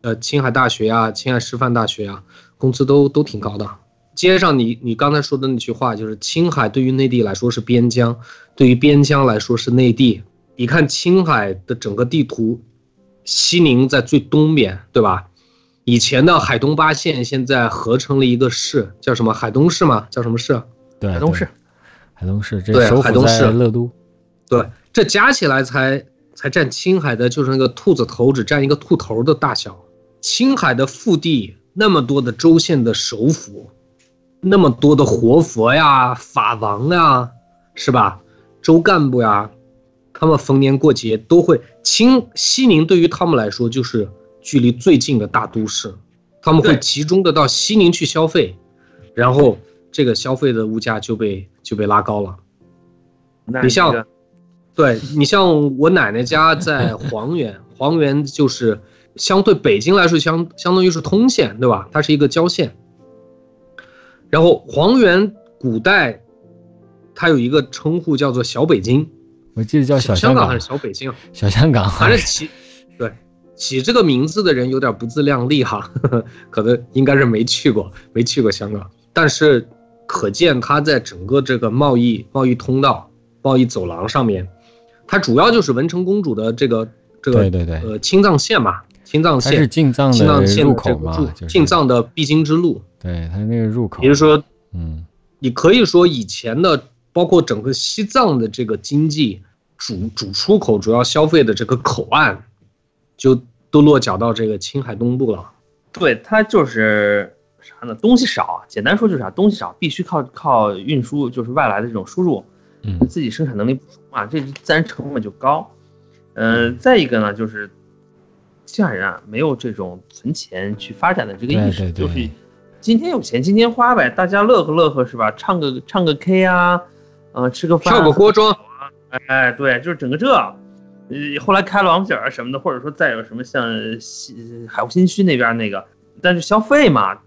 呃，青海大学啊，青海师范大学啊，工资都都挺高的。接上你你刚才说的那句话，就是青海对于内地来说是边疆，对于边疆来说是内地。你看青海的整个地图，西宁在最东边，对吧？以前的海东八县现在合成了一个市，叫什么海东市吗？叫什么市？对，海东市。海东市，对，海东市乐都。对。这加起来才才占青海的，就是那个兔子头，只占一个兔头的大小。青海的腹地那么多的州县的首府，那么多的活佛呀、法王呀，是吧？州干部呀，他们逢年过节都会青西宁，对于他们来说就是距离最近的大都市，他们会集中的到西宁去消费，然后这个消费的物价就被就被拉高了。你像这个对你像我奶奶家在黄原，*laughs* 黄原就是相对北京来说相相当于是通县，对吧？它是一个郊县。然后黄原古代它有一个称呼叫做小北京，我记得叫小香港香港还是，小北京啊？小香港，反正起对起这个名字的人有点不自量力哈，呵 *laughs* 呵可能应该是没去过，没去过香港，但是可见它在整个这个贸易贸易通道、贸易走廊上面，它主要就是文成公主的这个这个对对对，呃青藏线嘛，青藏线进藏青的入口嘛，进藏的必经之路，对，它那个入口。也就，是说嗯，你可以说以前的，包括整个西藏的这个经济主主出口、主要消费的这个口岸，就都落脚到这个青海东部了。对它就是啥呢？东西少，简单说就是啥，东西少，必须靠靠运输，就是外来的这种输入，嗯自己生产能力不足嘛，这自然成本就高。呃，再一个呢，就是青海人啊，没有这种存钱去发展的这个意识，对对对就是今天有钱今天花呗，大家乐呵乐呵是吧？唱个唱个 K 啊，呃，吃个饭，跳个锅庄，哎，对，就是整个这，呃，后来开了王府井啊什么的，或者说再有什么像西海湖新区那边那个，但是消费嘛，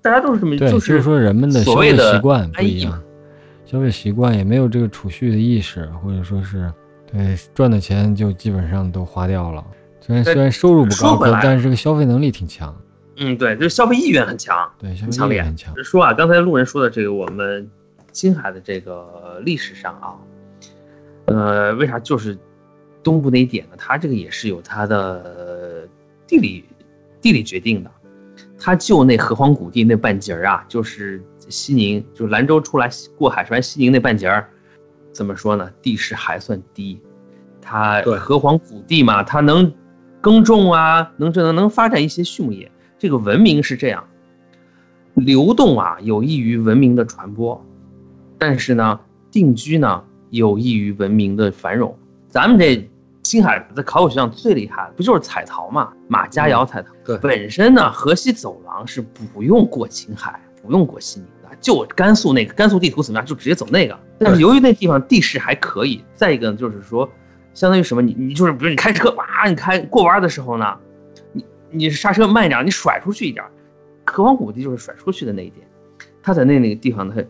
大家都是这么，对，就就是说人们的消费所谓的习惯不一样，消费习惯也没有这个储蓄的意识，或者说是对赚的钱就基本上都花掉了。虽然虽然收入不高，但是这个消费能力挺强，嗯，对，就是消费意愿很强。对，消费力很强。说啊，刚才路人说的这个，我们青海的这个历史上啊，呃，为啥就是东部那一点呢？它这个也是有它的呃地理地理决定的。它就那河湟谷地那半截儿啊，就是西宁，就是兰州出来过海船西宁那半截儿，怎么说呢？地势还算低，它对河湟谷地嘛，它能耕种啊，能这能能发展一些畜牧业。这个文明是这样，流动啊有益于文明的传播，但是呢，定居呢有益于文明的繁荣。咱们这青海在考古学上最厉害的不就是彩陶嘛？马家窑彩陶。对本身呢，河西走廊是不用过青海，不用过西宁的，就甘肃那个甘肃地图怎么样，就直接走那个。但是由于那地方地势还可以，再一个呢，就是说，相当于什么，你你就是比如你开车哇，你开过弯的时候呢，你你刹车慢一点，你甩出去一点，河湟谷地就是甩出去的那一点，它在那那个地方它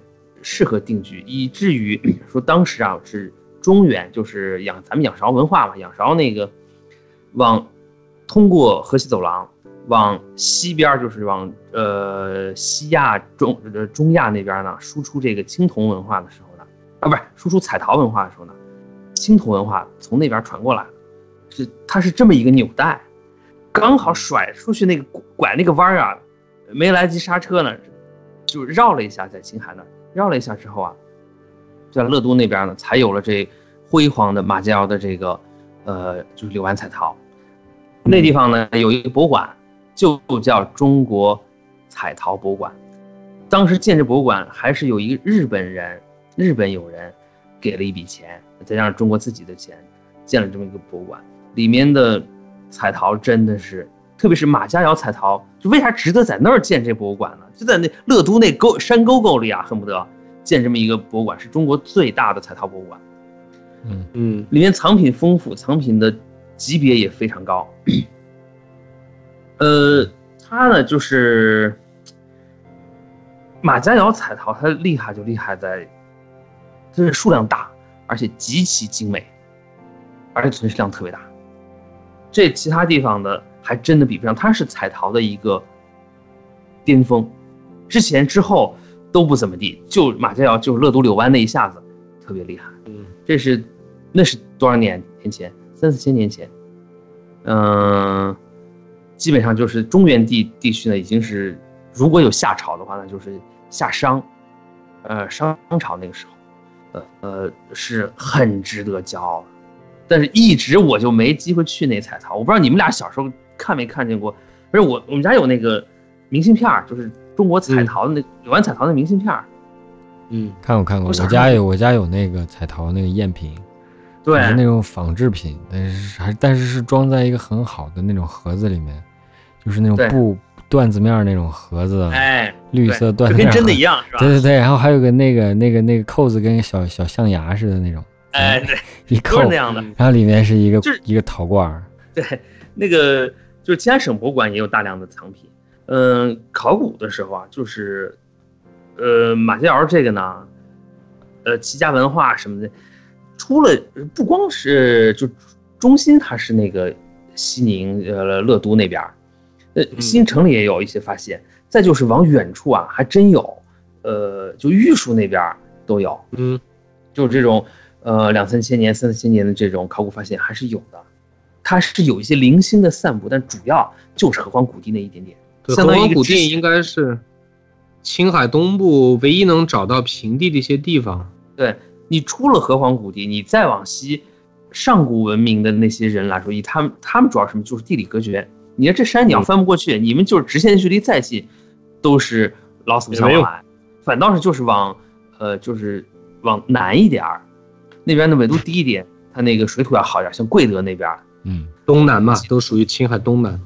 适合定居，以至于 *clears throat* 说当时啊是中原，就是仰咱们仰韶文化嘛，仰韶那个往通过河西走廊往西边，就是往呃西亚中呃中亚那边呢输出这个青铜文化的时候呢，啊不是输出彩陶文化的时候呢，青铜文化从那边传过来，是它是这么一个纽带，刚好甩出去那个拐那个弯儿啊，没来及刹车呢，就绕了一下，在青海那绕了一下之后啊，在乐都那边呢，才有了这辉煌的马家窑的这个呃，就是柳湾彩陶。那地方呢有一个博物馆，就叫中国彩陶博物馆。当时建这博物馆还是有一个日本人，日本友人给了一笔钱，再加上中国自己的钱，建了这么一个博物馆。里面的彩陶真的是，特别是马家窑彩陶，就为啥值得在那儿建这博物馆呢？就在那乐都那沟山沟沟里啊，恨不得建这么一个博物馆，是中国最大的彩陶博物馆。嗯，嗯，里面藏品丰富，藏品的级别也非常高。呃，它呢就是马家窑彩陶，它厉害就厉害在，这是数量大，而且极其精美，而且存世量特别大。这其他地方的还真的比不上，它是彩陶的一个巅峰，之前之后都不怎么地，就马家窑就是乐都柳湾那一下子特别厉害。嗯，这是那是多少年年前？三四千年前。嗯、基本上就是中原地地区呢，已经是如果有夏朝的话呢，就是夏商，呃，商朝那个时候，呃呃，是很值得骄傲的。但是一直我就没机会去那彩陶，我不知道你们俩小时候看没看见过。不是我我们家有那个明信片儿，就是中国彩陶的那柳湾彩陶的明信片儿。嗯，看过看过，我家有我家有那个彩陶那个赝品，对是那种仿制品，但是还但是是装在一个很好的那种盒子里面，就是那种布缎子面儿那种盒子，哎，绿色缎子跟真的一样是吧？对对对，然后还有个那个那个那个扣子跟小小象牙似的那种，哎，对，一扣是那，样的。嗯然后里面是一个就是一个陶罐儿，对，那个就是吉安省博物馆也有大量的藏品。嗯，考古的时候啊，就是呃马家窑这个呢，呃齐家文化什么的，出了不光是就中心它是那个西宁呃乐都那边儿，呃新城里也有一些发现，再就是往远处啊还真有，呃就玉树那边都有，嗯，就是这种呃两三千年、三四千年的这种考古发现还是有的，它是有一些零星的散布，但主要就是河湟谷地那一点点，对，河湟谷地应该是青海东部唯一能找到平地的一些地方。对你出了河湟谷地，你再往西，上古文明的那些人来说，以他们他们主要什么就是地理隔绝。你看这山你要嗯翻不过去，你们就是直线距离再近，都是老死不相往来。反倒是就是往呃就是往南一点儿，那边的纬度低一点，它那个水土要好一点，像贵德那边儿，嗯，东南嘛，都属于青海东南。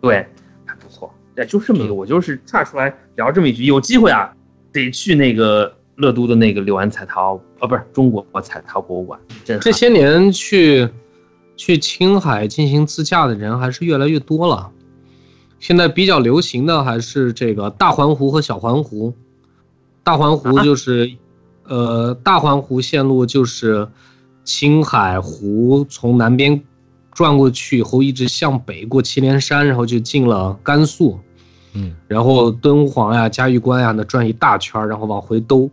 对，还不错。对，就这么一个，嗯我就是岔出来聊这么一句，有机会啊，得去那个乐都的那个六安彩陶，呃，不是中国彩陶博物馆，真这些年去去青海进行自驾的人还是越来越多了。现在比较流行的还是这个大环湖和小环湖。大环湖啊就是，呃，大环湖线路就是青海湖从南边转过去以后，一直向北过祁连山，然后就进了甘肃。嗯，然后敦煌呀、嘉峪关呀，那转一大圈，然后往回兜，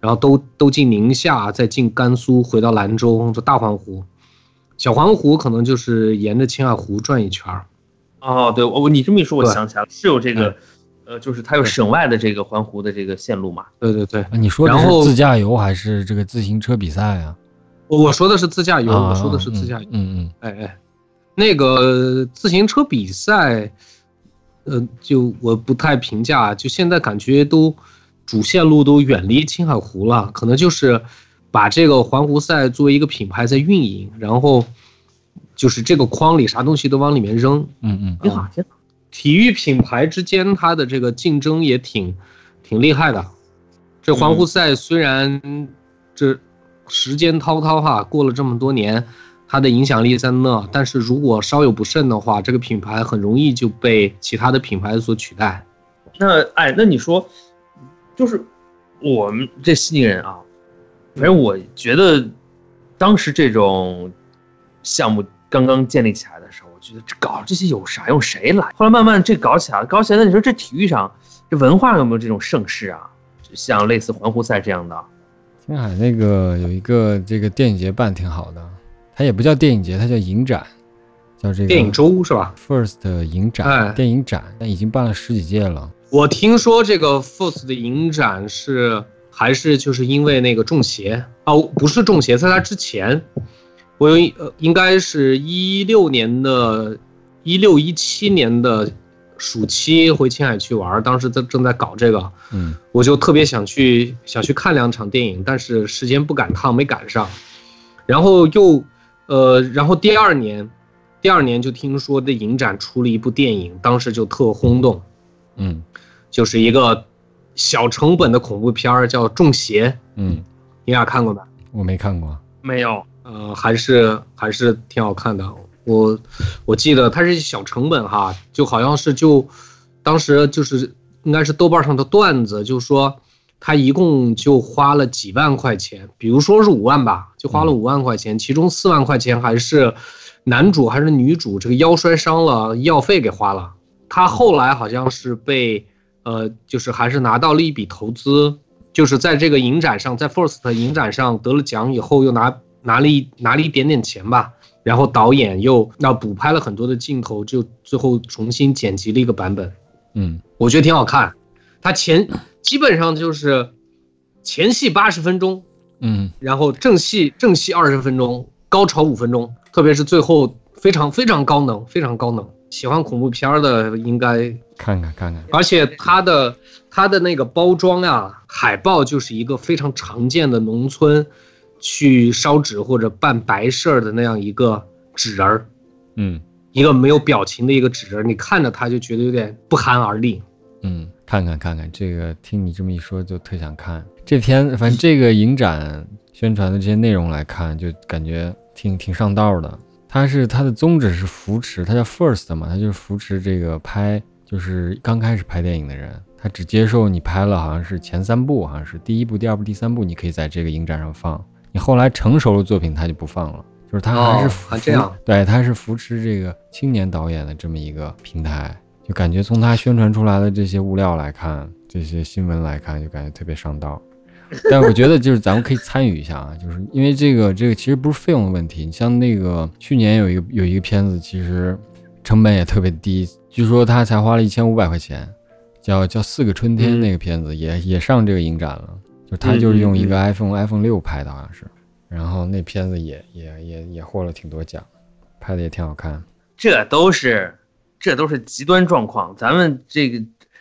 然后兜兜进宁夏，再进甘肃，回到兰州，这大环湖。小环湖可能就是沿着青海湖转一圈儿。哦，对我你这么一说，我想起来了，是有这个嗯，呃，就是它有省外的这个环湖的这个线路嘛。对对对，啊你说的然后是自驾游还是这个自行车比赛啊？我我说的是自驾游，啊我说的是自驾游。嗯嗯哎哎，那个自行车比赛，呃，就我不太评价，就现在感觉都主线路都远离青海湖了，可能就是把这个环湖赛作为一个品牌在运营，然后就是这个框里啥东西都往里面扔。嗯嗯挺好，挺好。体育品牌之间它的这个竞争也挺挺厉害的。这环湖赛虽然这时间滔滔哈，过了这么多年，它的影响力在那，但是如果稍有不慎的话，这个品牌很容易就被其他的品牌所取代。那哎，那你说，就是我们这西宁人啊，反正我觉得当时这种项目刚刚建立起来的时候，我觉得这搞这些有啥用？谁来？后来慢慢这搞起来了，搞起来，那你说这体育上，这文化有没有这种盛世啊？像类似环湖赛这样的，青海那个有一个这个电影节办挺好的，它也不叫电影节，它叫影展，叫这个电影周是吧？First 影展，哎电影展，但已经办了十几届了。我听说这个 First 的影展是还是就是因为那个中邪哦，不是中邪，在他之前，我有一呃应该是一六年的，一六一七年的暑期回青海去玩，当时在正在搞这个，嗯我就特别想去想去看两场电影，但是时间不赶趟，没赶上。然后又，呃，然后第二年，第二年就听说的影展出了一部电影，当时就特轰动，嗯就是一个小成本的恐怖片儿，叫《中邪》，嗯，你俩看过没？我没看过。没有，呃，还是还是挺好看的。我我记得它是小成本哈，就好像是就当时就是应该是豆瓣上的段子，就说他一共就花了几万块钱，比如说是五万吧，就花了五万块钱，其中四万块钱还是男主还是女主这个腰摔伤了，医药费给花了。他后来好像是被呃，就是还是拿到了一笔投资，就是在这个影展上，在 First 影展上得了奖以后，又拿拿了一拿了一点点钱吧，然后导演又那补拍了很多的镜头，就最后重新剪辑了一个版本，嗯我觉得挺好看。他前基本上就是前戏八十分钟，嗯然后正戏正戏二十分钟，高潮五分钟，特别是最后非常非常高能，非常高能。喜欢恐怖片儿的应该，看看看看，而且它的它的那个包装啊，海报就是一个非常常见的农村去烧纸或者办白事儿的那样一个纸人儿，嗯一个没有表情的一个纸人儿，你看着他就觉得有点不寒而栗。嗯，看看看看，这个听你这么一说，就特想看这篇。反正这个影展宣传的这些内容来看，就感觉挺挺上道的。它是它的宗旨是扶持，它叫 First 嘛，它就是扶持这个拍，就是刚开始拍电影的人，他只接受你拍了好像是前三部，好像是第一部、第二部、第三部，你可以在这个影展上放。你后来成熟的作品，他就不放了。就是他还是还这样对，他是扶持这个青年导演的这么一个平台。就感觉从他宣传出来的这些物料来看，这些新闻来看，就感觉特别上道。*laughs* 但我觉得就是咱们可以参与一下啊，就是因为这个这个其实不是费用的问题。你像那个去年有一个有一个片子，其实成本也特别低，据说他才花了一千五百块钱，叫叫《四个春天》嗯那个片子也也上这个影展了，就他就是用一个 iPhone iPhone 六拍的，好像是，然后那片子也也也也获了挺多奖，拍的也挺好看。这都是这都是极端状况。咱们这个，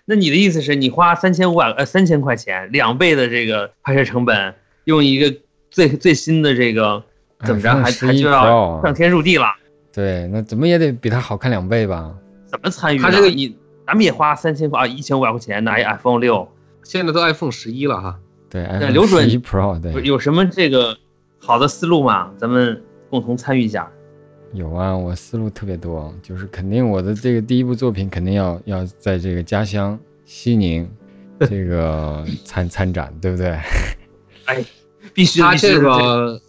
那你的意思是你花三千五百呃三千块钱，两倍的这个拍摄成本，用一个最最新的这个怎么着还还就要上天入地了？对，那怎么也得比它好看两倍吧？怎么参与呢？他这个你咱们也花三千块啊一千五百块钱拿一 iPhone 六，现在都 iPhone 十一了哈，对那，iPhone 刘准11 Pro 对，有什么这个好的思路吗？咱们共同参与一下。有啊，我思路特别多，就是肯定我的这个第一部作品肯定要要在这个家乡西宁 *laughs* 这个参参展，对不对？*laughs* 哎必须的它这个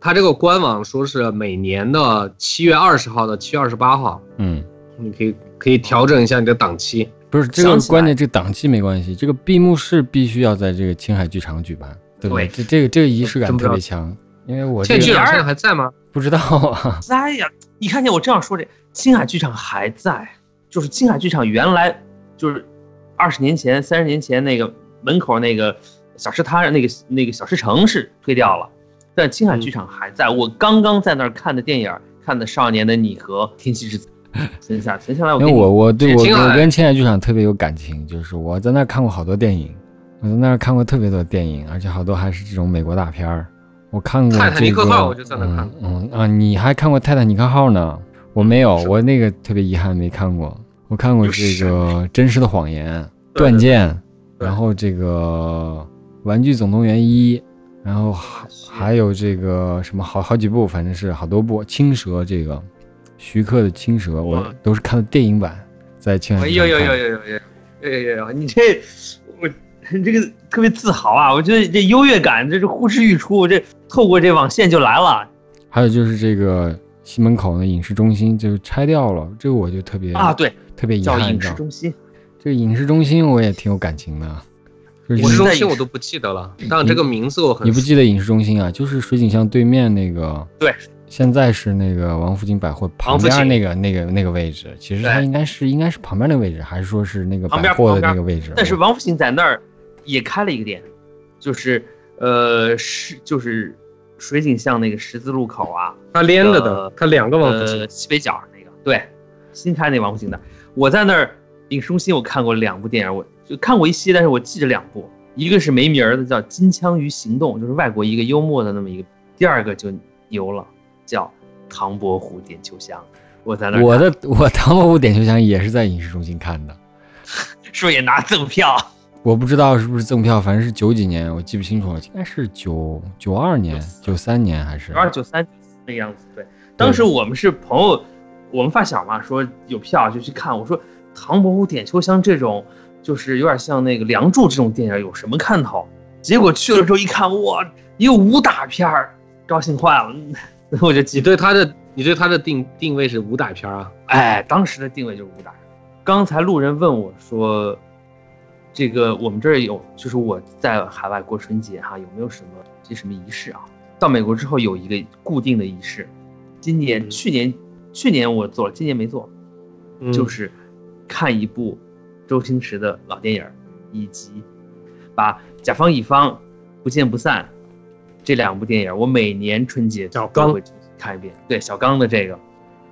他这个官网说是每年的七月二十号到七月二十八号，嗯，你可以可以调整一下你的档期。不是这个关键，这个档期没关系，这个闭幕式必须要在这个青海剧场举办，对不对？对这这个这个仪式感特别强，因为我这个现在剧场现在还在吗？不知道啊，在 *laughs* 呀，你看见我这样说这，青海剧场还在，就是青海剧场原来就是二十年前、三十年前那个门口那个小吃摊那个那个小吃城是推掉了，但青海剧场还在。我刚刚在那儿看的电影，看的《少年的你》和《天气之子》，*laughs* 存下存下来我因。为我我对我我跟青海剧场特别有感情，就是我在那儿看过好多电影，我在那儿看过特别多电影，而且好多还是这种美国大片儿。我看过、这个、泰坦尼克号我就在那儿看嗯嗯啊，你还看过《泰坦尼克号》呢？我没有，我那个特别遗憾没看过。我看过这个《真实的谎言》、《对断剑》，然后这个《玩具总动员一》，然后还还有这个什么好好几部，反正是好多部。青蛇这个徐克的青蛇，我都是看的电影版，在青海哎呦呦呦呦呦呦呦呦呦！你这我 *laughs* 这个特别自豪啊！我觉得这优越感这是呼之欲出，这透过这网线就来了还有就是这个西门口的影视中心就拆掉了，这个我就特别啊！对，特别遗憾，叫影视中心。这个影视中心我也挺有感情的，就是影视中心我都不记得了，但这个名字我很你不记得影视中心啊？就是水景巷对面那个，对，现在是那个王府井百货旁边那个那个那个位置，其实它应该是应该是旁边那个位置，还是说是那个百货的边旁边那个位置？但是王府井在那儿也开了一个店，就是呃是就是水井巷那个十字路口啊，它连着的呃，它两个王府井呃西北角那个，对，新开那王府井的。我在那儿影视中心我看过两部电影，我就看过一些，但是我记着两部，一个是没名儿的叫《金枪鱼行动》，就是外国一个幽默的那么一个，第二个就牛了，叫《唐伯虎点秋香》。我在那儿我的我唐伯虎点秋香也是在影视中心看的，*laughs* 是不是也拿赠票？我不知道是不是赠票，反正是九几年，我记不清楚了，应该是九九二年、九三年还是九二九三那个样子。对，当时我们是朋友，我们发小嘛，说有票就去看。我说《唐伯虎点秋香》这种，就是有点像那个《梁祝》这种电影，有什么看头？结果去了之后一看，哇，一个武打片儿，高兴坏了。然 *laughs* 后我就记你得，对他的你对他的定定位是武打片啊？哎，当时的定位就是武打。刚才路人问我说，这个我们这儿有，就是我在海外过春节哈，有没有什么这什么仪式啊？到美国之后有一个固定的仪式，今年、嗯去年去年我做了，今年没做，嗯就是看一部周星驰的老电影儿，以及把《甲方乙方》《不见不散》这两部电影儿，我每年春节小刚都会看一遍。对小刚的这个，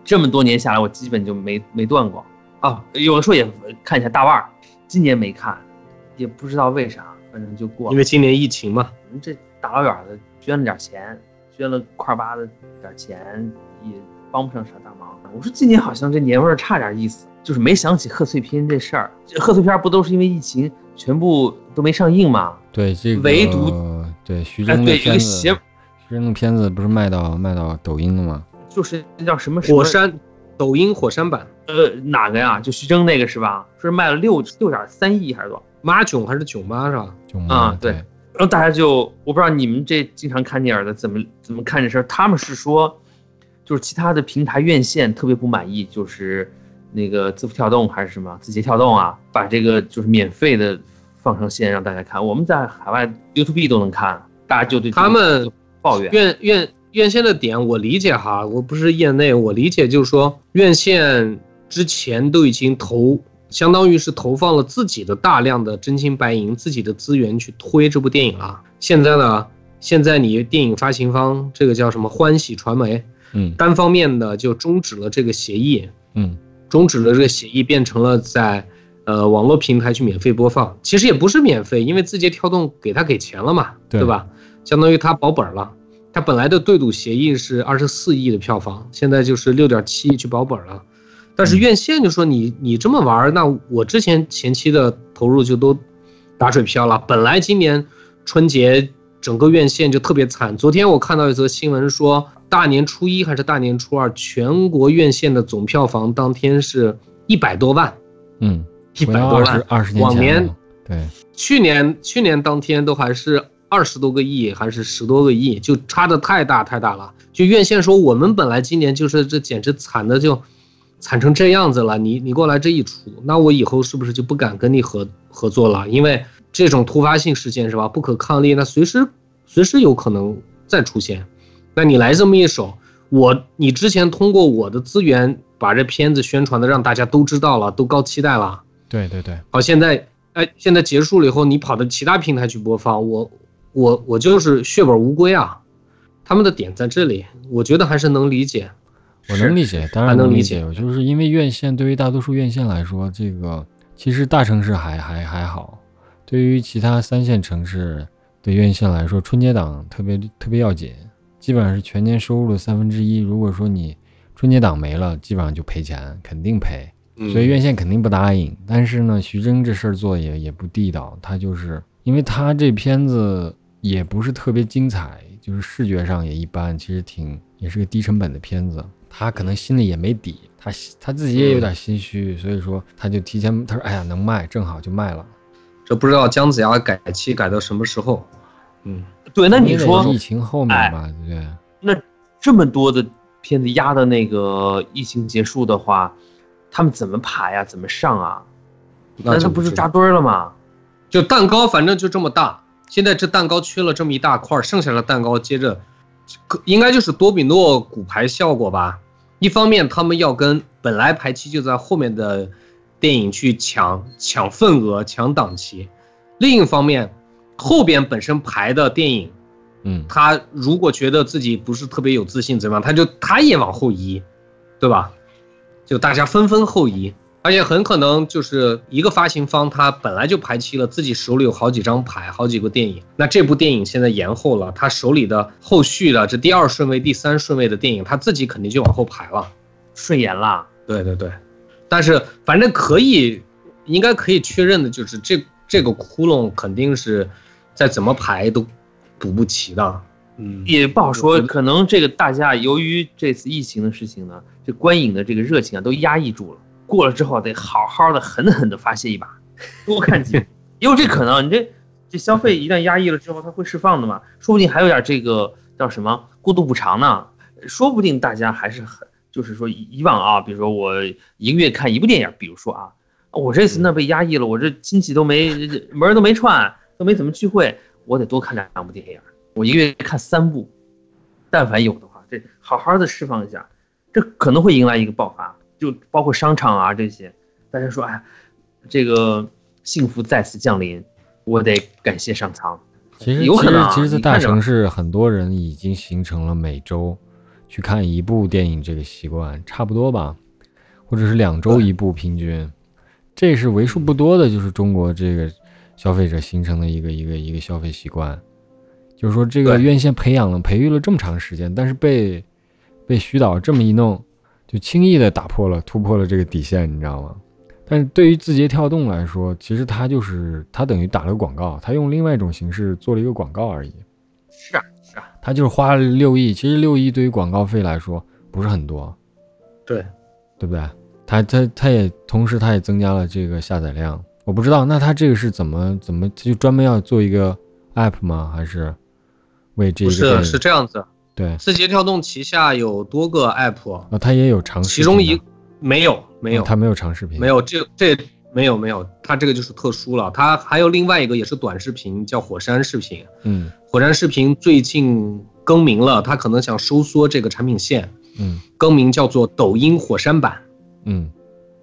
这么多年下来，我基本就没没断过啊。有的时候也看一下大腕儿，今年没看，也不知道为啥，反正就过了。因为今年疫情嘛，我们这大老远的捐了点钱，捐了块八的点钱，也帮不上啥大忙。我说今年好像这年味儿差点意思，就是没想起贺岁片这事儿。这贺岁片不都是因为疫情全部都没上映吗？对这个，唯独对徐峥的片子，徐峥的片子不是卖到卖到抖音了吗？就是那叫什么什么火山，抖音火山版，呃哪个呀？就徐峥那个是吧？说是卖了六六点三亿还是多少？妈囧还是囧妈是吧？就啊对然后大家就我不知道你们这经常看电影的怎么怎么看这事儿？他们是说，就是其他的平台院线特别不满意，就是那个字符跳动还是什么字节跳动啊，把这个就是免费的放上线让大家看。我们在海外 YouTube 都能看，大家就对他们抱怨。院院院线的点我理解哈，我不是业内，我理解就是说院线之前都已经投，相当于是投放了自己的大量的真金白银、自己的资源去推这部电影了。现在呢，现在你电影发行方这个叫什么欢喜传媒，嗯单方面的就终止了这个协议，嗯终止了这个协议，变成了在呃网络平台去免费播放。其实也不是免费，因为字节跳动给他给钱了嘛，对对吧？相当于他保本了。他本来的对赌协议是二十四亿的票房，现在就是六点七亿去保本了。但是院线就说你你这么玩儿，那我之前前期的投入就都打水漂了。本来今年春节整个院线就特别惨。昨天我看到一则新闻说，大年初一还是大年初二，全国院线的总票房当天是一百多万，嗯，一百多万。二十年前往年对去年去年当天都还是二十多个亿，还是十多个亿，就差的太大太大了。就院线说我们本来今年就是这简直惨的就惨成这样子了，你你过来这一出，那我以后是不是就不敢跟你合合作了？因为这种突发性事件是吧，不可抗力，那随时随时有可能再出现。那你来这么一手，我你之前通过我的资源把这片子宣传的让大家都知道了，都高期待了。对对对，好，现在哎，现在结束了以后，你跑到其他平台去播放，我我我就是血本无归啊。他们的点在这里，我觉得还是能理解。我能理解，当然能理理解。解就是因为院线对于大多数院线来说，这个其实大城市还还还好，对于其他三线城市的院线来说，春节档特别特别要紧，基本上是全年收入的三分之一。如果说你春节档没了，基本上就赔钱，肯定赔。所以院线肯定不答应。但是呢，徐峥这事儿做得也也不地道，他就是因为他这片子也不是特别精彩，就是视觉上也一般，其实挺也是个低成本的片子。他可能心里也没底，他他自己也有点心虚，所以说他就提前他说哎呀能卖，正好就卖了。这不知道姜子牙改期改到什么时候。嗯，对，那你说疫情后面哎吧，对不对？那这么多的片子压的那个疫情结束的话，他们怎么排呀？怎么上啊？那他不是扎堆儿了吗？就蛋糕，反正就这么大。现在这蛋糕缺了这么一大块，剩下的蛋糕接着，应该就是多比诺骨牌效果吧。一方面，他们要跟本来排期就在后面的电影去抢抢份额、抢档期；另一方面，后边本身排的电影，嗯，他如果觉得自己不是特别有自信，怎么样，他就他也往后移，对吧？就大家纷纷后移，而且很可能就是一个发行方，他本来就排期了，自己手里有好几张牌，好几个电影。那这部电影现在延后了，他手里的后续的这第二顺位、第三顺位的电影，他自己肯定就往后排了。顺延了，对对对，但是反正可以，应该可以确认的就是这这个窟窿肯定是再怎么排都补不齐的。嗯，也不好说，可能这个大家由于这次疫情的事情呢，这观影的这个热情啊都压抑住了。过了之后得好好的、狠狠的发泄一把，*laughs* 多看几部，也有这可能。你这这消费一旦压抑了之后，它会释放的嘛，说不定还有点这个叫什么过度补偿呢。说不定大家还是很，就是说以以往啊，比如说我一个月看一部电影，比如说啊，我这次那被压抑了，我这亲戚都没门儿都没串，都没怎么聚会，我得多看两部电影。我一个月看三部，但凡有的话，这好好的释放一下，这可能会迎来一个爆发，就包括商场啊这些，大家说，哎，这个幸福再次降临，我得感谢上苍。其实有可能啊其实其实，在大城市，很多人已经形成了每周去看一部电影这个习惯，差不多吧，或者是两周一部平均，这是为数不多的，就是中国这个消费者形成的一个一个一个消费习惯。就是说，这个院线培养了、培育了这么长时间，但是被被徐导这么一弄，就轻易的打破了、突破了这个底线，你知道吗？但是对于字节跳动来说，其实它就是它等于打了个广告，它用另外一种形式做了一个广告而已。是啊是啊，它就是花了六亿，其实六亿对于广告费来说不是很多，对，对不对？它它它也同时它也增加了这个下载量，我不知道，那它这个是怎么怎么就专门要做一个 app 吗？还是为这不是个是这样子。对字节跳动旗下有多个 app，啊，它也有长视频，其中一没有没有哦它没有长视频，没有这这没有没有，它这个就是特殊了。它还有另外一个也是短视频，叫火山视频。嗯火山视频最近更名了，它可能想收缩这个产品线，嗯更名叫做抖音火山版。嗯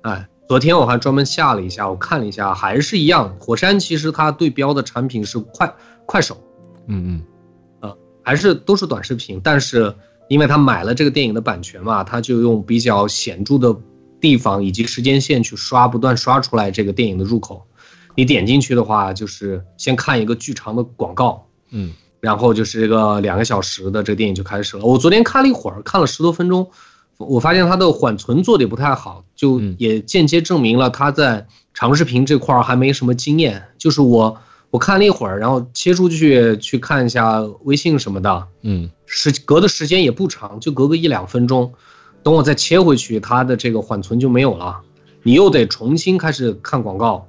哎，昨天我还专门下了一下，我看了一下，还是一样。火山其实它对标的产品是快快手，嗯嗯还是都是短视频，但是因为他买了这个电影的版权嘛，他就用比较显著的地方以及时间线去刷，不断刷出来这个电影的入口。你点进去的话，就是先看一个巨长的广告，嗯然后就是这个两个小时的这个电影就开始了。我昨天看了一会儿，看了十多分钟，我发现它的缓存做的也不太好，就嗯也间接证明了他在长视频这块儿还没什么经验。就是我我看了一会儿，然后切出去去看一下微信什么的，嗯时隔的时间也不长，就隔个一两分钟，等我再切回去，它的这个缓存就没有了，你又得重新开始看广告，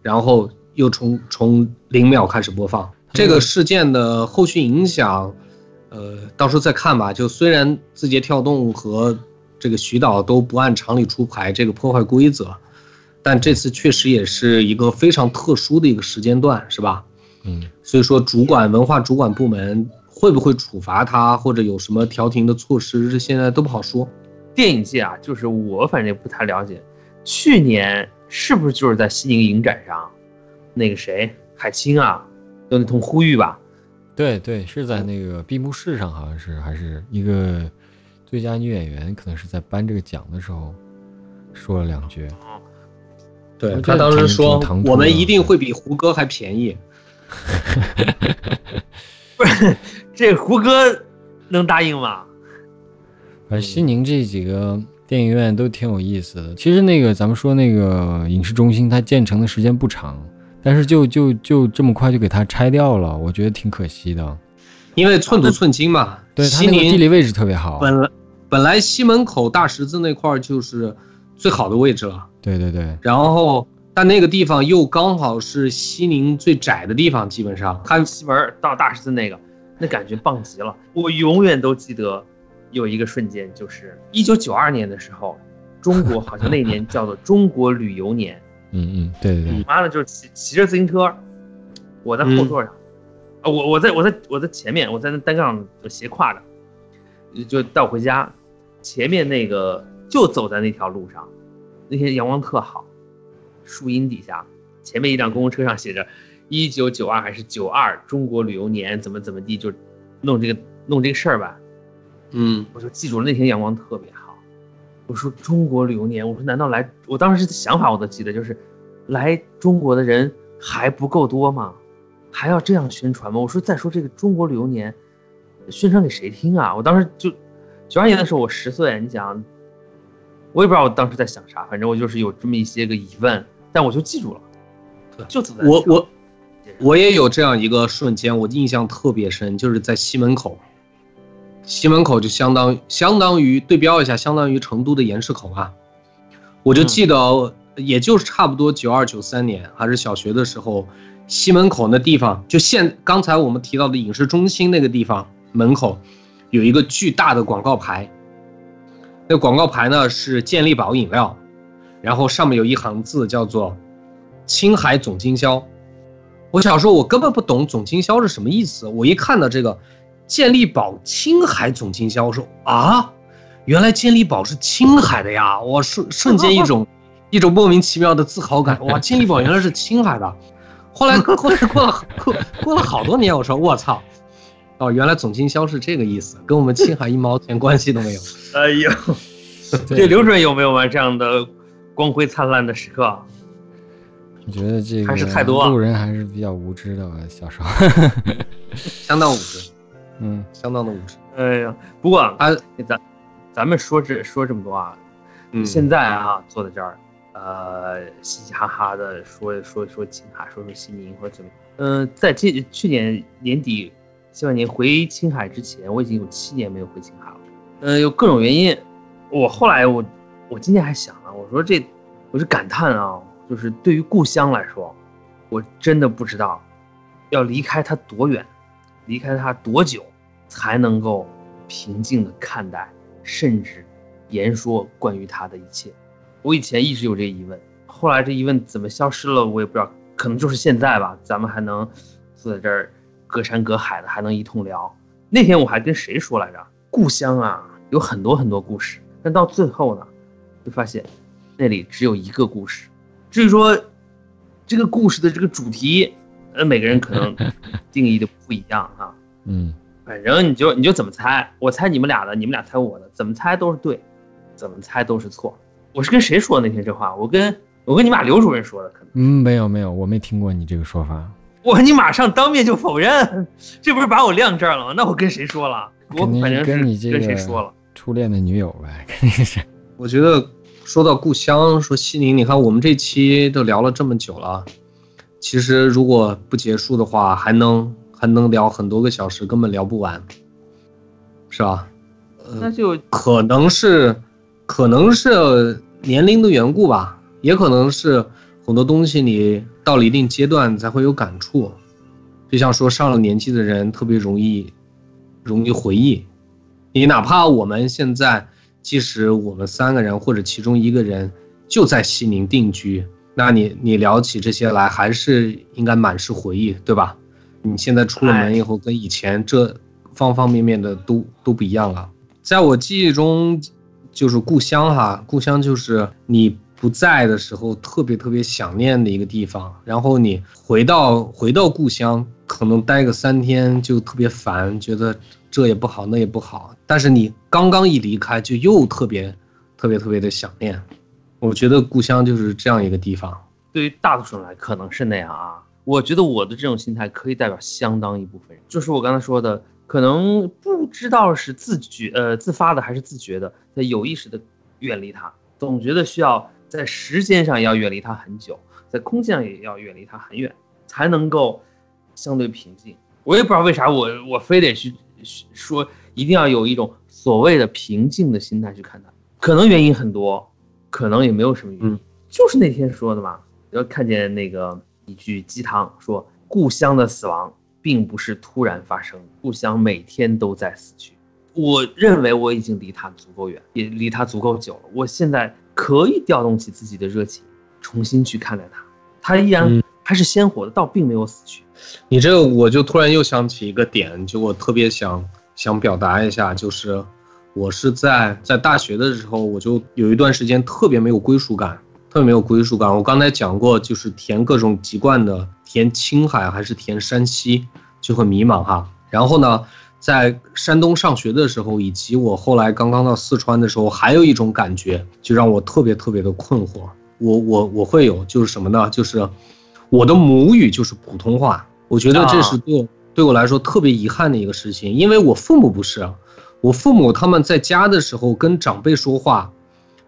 然后又从从零秒开始播放。这个事件的后续影响，呃，到时候再看吧。就虽然字节跳动和这个徐导都不按常理出牌，这个破坏规则，但这次确实也是一个非常特殊的一个时间段，是吧？嗯所以说，主管文化主管部门会不会处罚他，或者有什么调停的措施，这现在都不好说。电影界啊，就是我反正也不太了解，去年是不是就是在西宁影展上，那个谁海清啊，有那通呼吁吧？对对，是在那个闭幕式上，好像是还是一个最佳女演员，可能是在颁这个奖的时候说了两句。对他当时说我们一定会比胡歌还便宜。*laughs* 不是这胡歌能答应吗？反正西宁这几个电影院都挺有意思的。其实那个咱们说那个影视中心，它建成的时间不长，但是就就就这么快就给它拆掉了，我觉得挺可惜的。因为寸土寸金嘛，对，它西那个地理位置特别好。本来本来西门口大十字那块儿就是最好的位置了，对对对，然后但那个地方又刚好是西宁最窄的地方，基本上看西门到大十字那个，那感觉棒极了。我永远都记得有一个瞬间，就是一九九二年的时候，中国好像那年叫做中国旅游年。*laughs* 嗯嗯，对对对，完了就是骑骑着自行车，我在后座上，啊、我我在我在我在前面，我在那单杠上斜挎着，就带我回家。前面那个就走在那条路上，那天阳光特好，树荫底下，前面一辆公共车上写着一九九二还是九二中国旅游年怎么怎么地，就弄这个弄这个事儿吧。嗯，我就记住了那天阳光特别好。我说中国旅游年，我说难道来？我当时的想法我都记得，就是来中国的人还不够多吗？还要这样宣传吗？我说再说这个中国旅游年，宣传给谁听啊？我当时就九二年的时候我十岁，你想，我也不知道我当时在想啥，反正我就是有这么一些个疑问，但我就记住了，就我我我也有这样一个瞬间，我印象特别深，就是在西门口。西门口就相当相当于对标一下，相当于成都的盐市口啊。我就记得，也就是差不多九二九三年，还是小学的时候，西门口那地方，就现刚才我们提到的影视中心那个地方门口，有一个巨大的广告牌。那广告牌呢是健力宝饮料，然后上面有一行字叫做“青海总经销”。我小时候我根本不懂总经销是什么意思，我一看到这个健力宝青海总经销，我说啊，原来健力宝是青海的呀！我瞬瞬间一种 *laughs* 一种莫名其妙的自豪感，哇，健力宝原来是青海的。后来后来过了过过了好多年，我说我操，哦，原来总经销是这个意思，跟我们青海一毛钱关系都没有。*laughs* 哎呦，这刘主任有没有啊这样的光辉灿烂的时刻？我觉得这个还是太多啊路人还是比较无知的，小时候。*laughs* 相当无知，*laughs* 嗯相当的无知。哎呀，不过啊，咱咱们说这说这么多啊，嗯，现在啊坐在这儿，呃，嘻嘻哈哈的说说说青海，说说西宁或者怎么样。嗯、在这去年年底下半年回青海之前，我已经有七年没有回青海了。嗯、有各种原因。我后来我我今天还想啊，我说这我是感叹啊，就是对于故乡来说，我真的不知道要离开它多远，离开它多久，才能够平静的看待，甚至言说关于它的一切。我以前一直有这个疑问，后来这疑问怎么消失了，我也不知道，可能就是现在吧，咱们还能坐在这儿隔山隔海的，还能一通聊。那天我还跟谁说来着？故乡啊，有很多很多故事，但到最后呢，就发现那里只有一个故事。至于说这个故事的这个主题，呃，每个人可能 *laughs* 定义的不一样啊。嗯 *laughs* 反正你就你就怎么猜，我猜你们俩的，你们俩猜我的，怎么猜都是对，怎么猜都是错。我是跟谁说的那天这话？我跟我跟你把刘主任说的，可能嗯，没有没有，我没听过你这个说法。我你马上当面就否认，这不是把我晾这儿了吗？那我跟谁说了？我肯定是反正跟你这跟谁个说了。初恋的女友呗，肯定是。我觉得说到故乡，说西宁，你看我们这期都聊了这么久了，其实如果不结束的话，还能还能聊很多个小时，根本聊不完，是吧？那就可能是，可能是年龄的缘故吧，也可能是很多东西你到了一定阶段才会有感触，就像说上了年纪的人特别容易，容易回忆。你哪怕我们现在，即使我们三个人或者其中一个人就在西宁定居，那你你聊起这些来，还是应该满是回忆，对吧？你现在出了门以后，跟以前这方方面面的都都不一样了。在我记忆中，就是故乡哈，故乡就是你不在的时候特别特别想念的一个地方。然后你回到回到故乡，可能待个三天就特别烦，觉得这也不好那也不好。但是你刚刚一离开，就又特别特别特别的想念。我觉得故乡就是这样一个地方。对于大多数人来可能是那样啊。我觉得我的这种心态可以代表相当一部分人，就是我刚才说的，可能不知道是自觉呃自发的还是自觉的，在有意识的远离它，总觉得需要在时间上要远离它很久，在空间上也要远离它很远，才能够相对平静。我也不知道为啥我我非得去说一定要有一种所谓的平静的心态去看它，可能原因很多，可能也没有什么原因，嗯就是那天说的嘛。然后看见那个一句鸡汤说，故乡的死亡并不是突然发生，故乡每天都在死去。我认为我已经离它足够远，也离它足够久了。我现在可以调动起自己的热情，重新去看待它，它依然嗯还是鲜活的，倒并没有死去。你这个我就突然又想起一个点，就我特别想想表达一下，就是我是在在大学的时候，我就有一段时间特别没有归属感，特别没有归属感。我刚才讲过，就是填各种籍贯的，填青海还是填山西，就很迷茫哈。然后呢，在山东上学的时候，以及我后来刚刚到四川的时候，还有一种感觉，就让我特别特别的困惑。我我我会有就是什么呢？就是我的母语就是普通话，我觉得这是对我、对我来说特别遗憾的一个事情，因为我父母不是啊，我父母他们在家的时候跟长辈说话，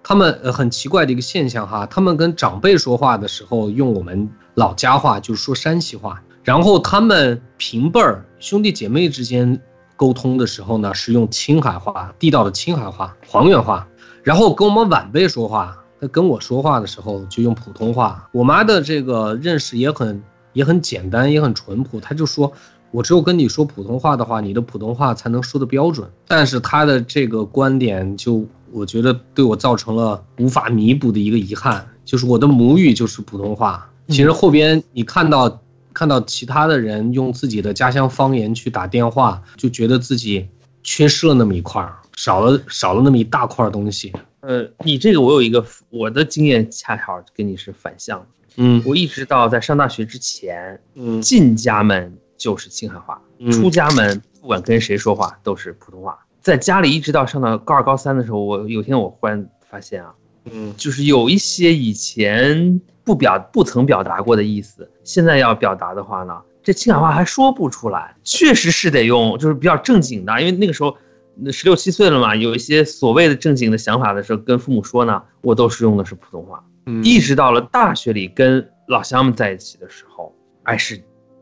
他们呃很奇怪的一个现象哈，他们跟长辈说话的时候用我们老家话，就是说山西话，然后他们平辈儿兄弟姐妹之间沟通的时候呢，是用青海话，地道的青海话、黄原话，然后跟我们晚辈说话。他跟我说话的时候就用普通话。我妈的这个认识也很也很简单，也很淳朴。她就说，我只有跟你说普通话的话，你的普通话才能说的标准。但是她的这个观点，就我觉得对我造成了无法弥补的一个遗憾，就是我的母语就是普通话。其实后边你看到看到其他的人用自己的家乡方言去打电话，就觉得自己缺失了那么一块儿，少了少了那么一大块东西。呃，你这个我有一个我的经验恰好跟你是反向的。嗯我一直到在上大学之前，嗯进家门就是青海话，嗯出家门不管跟谁说话都是普通话。在家里一直到上到高二高三的时候，我有天我忽然发现啊，嗯就是有一些以前不表不曾表达过的意思，现在要表达的话呢，这青海话还说不出来，确实是得用就是比较正经的，因为那个时候那十六七岁了嘛，有一些所谓的正经的想法的时候，跟父母说呢，我都是用的是普通话。嗯一直到了大学里跟老乡们在一起的时候，哎是，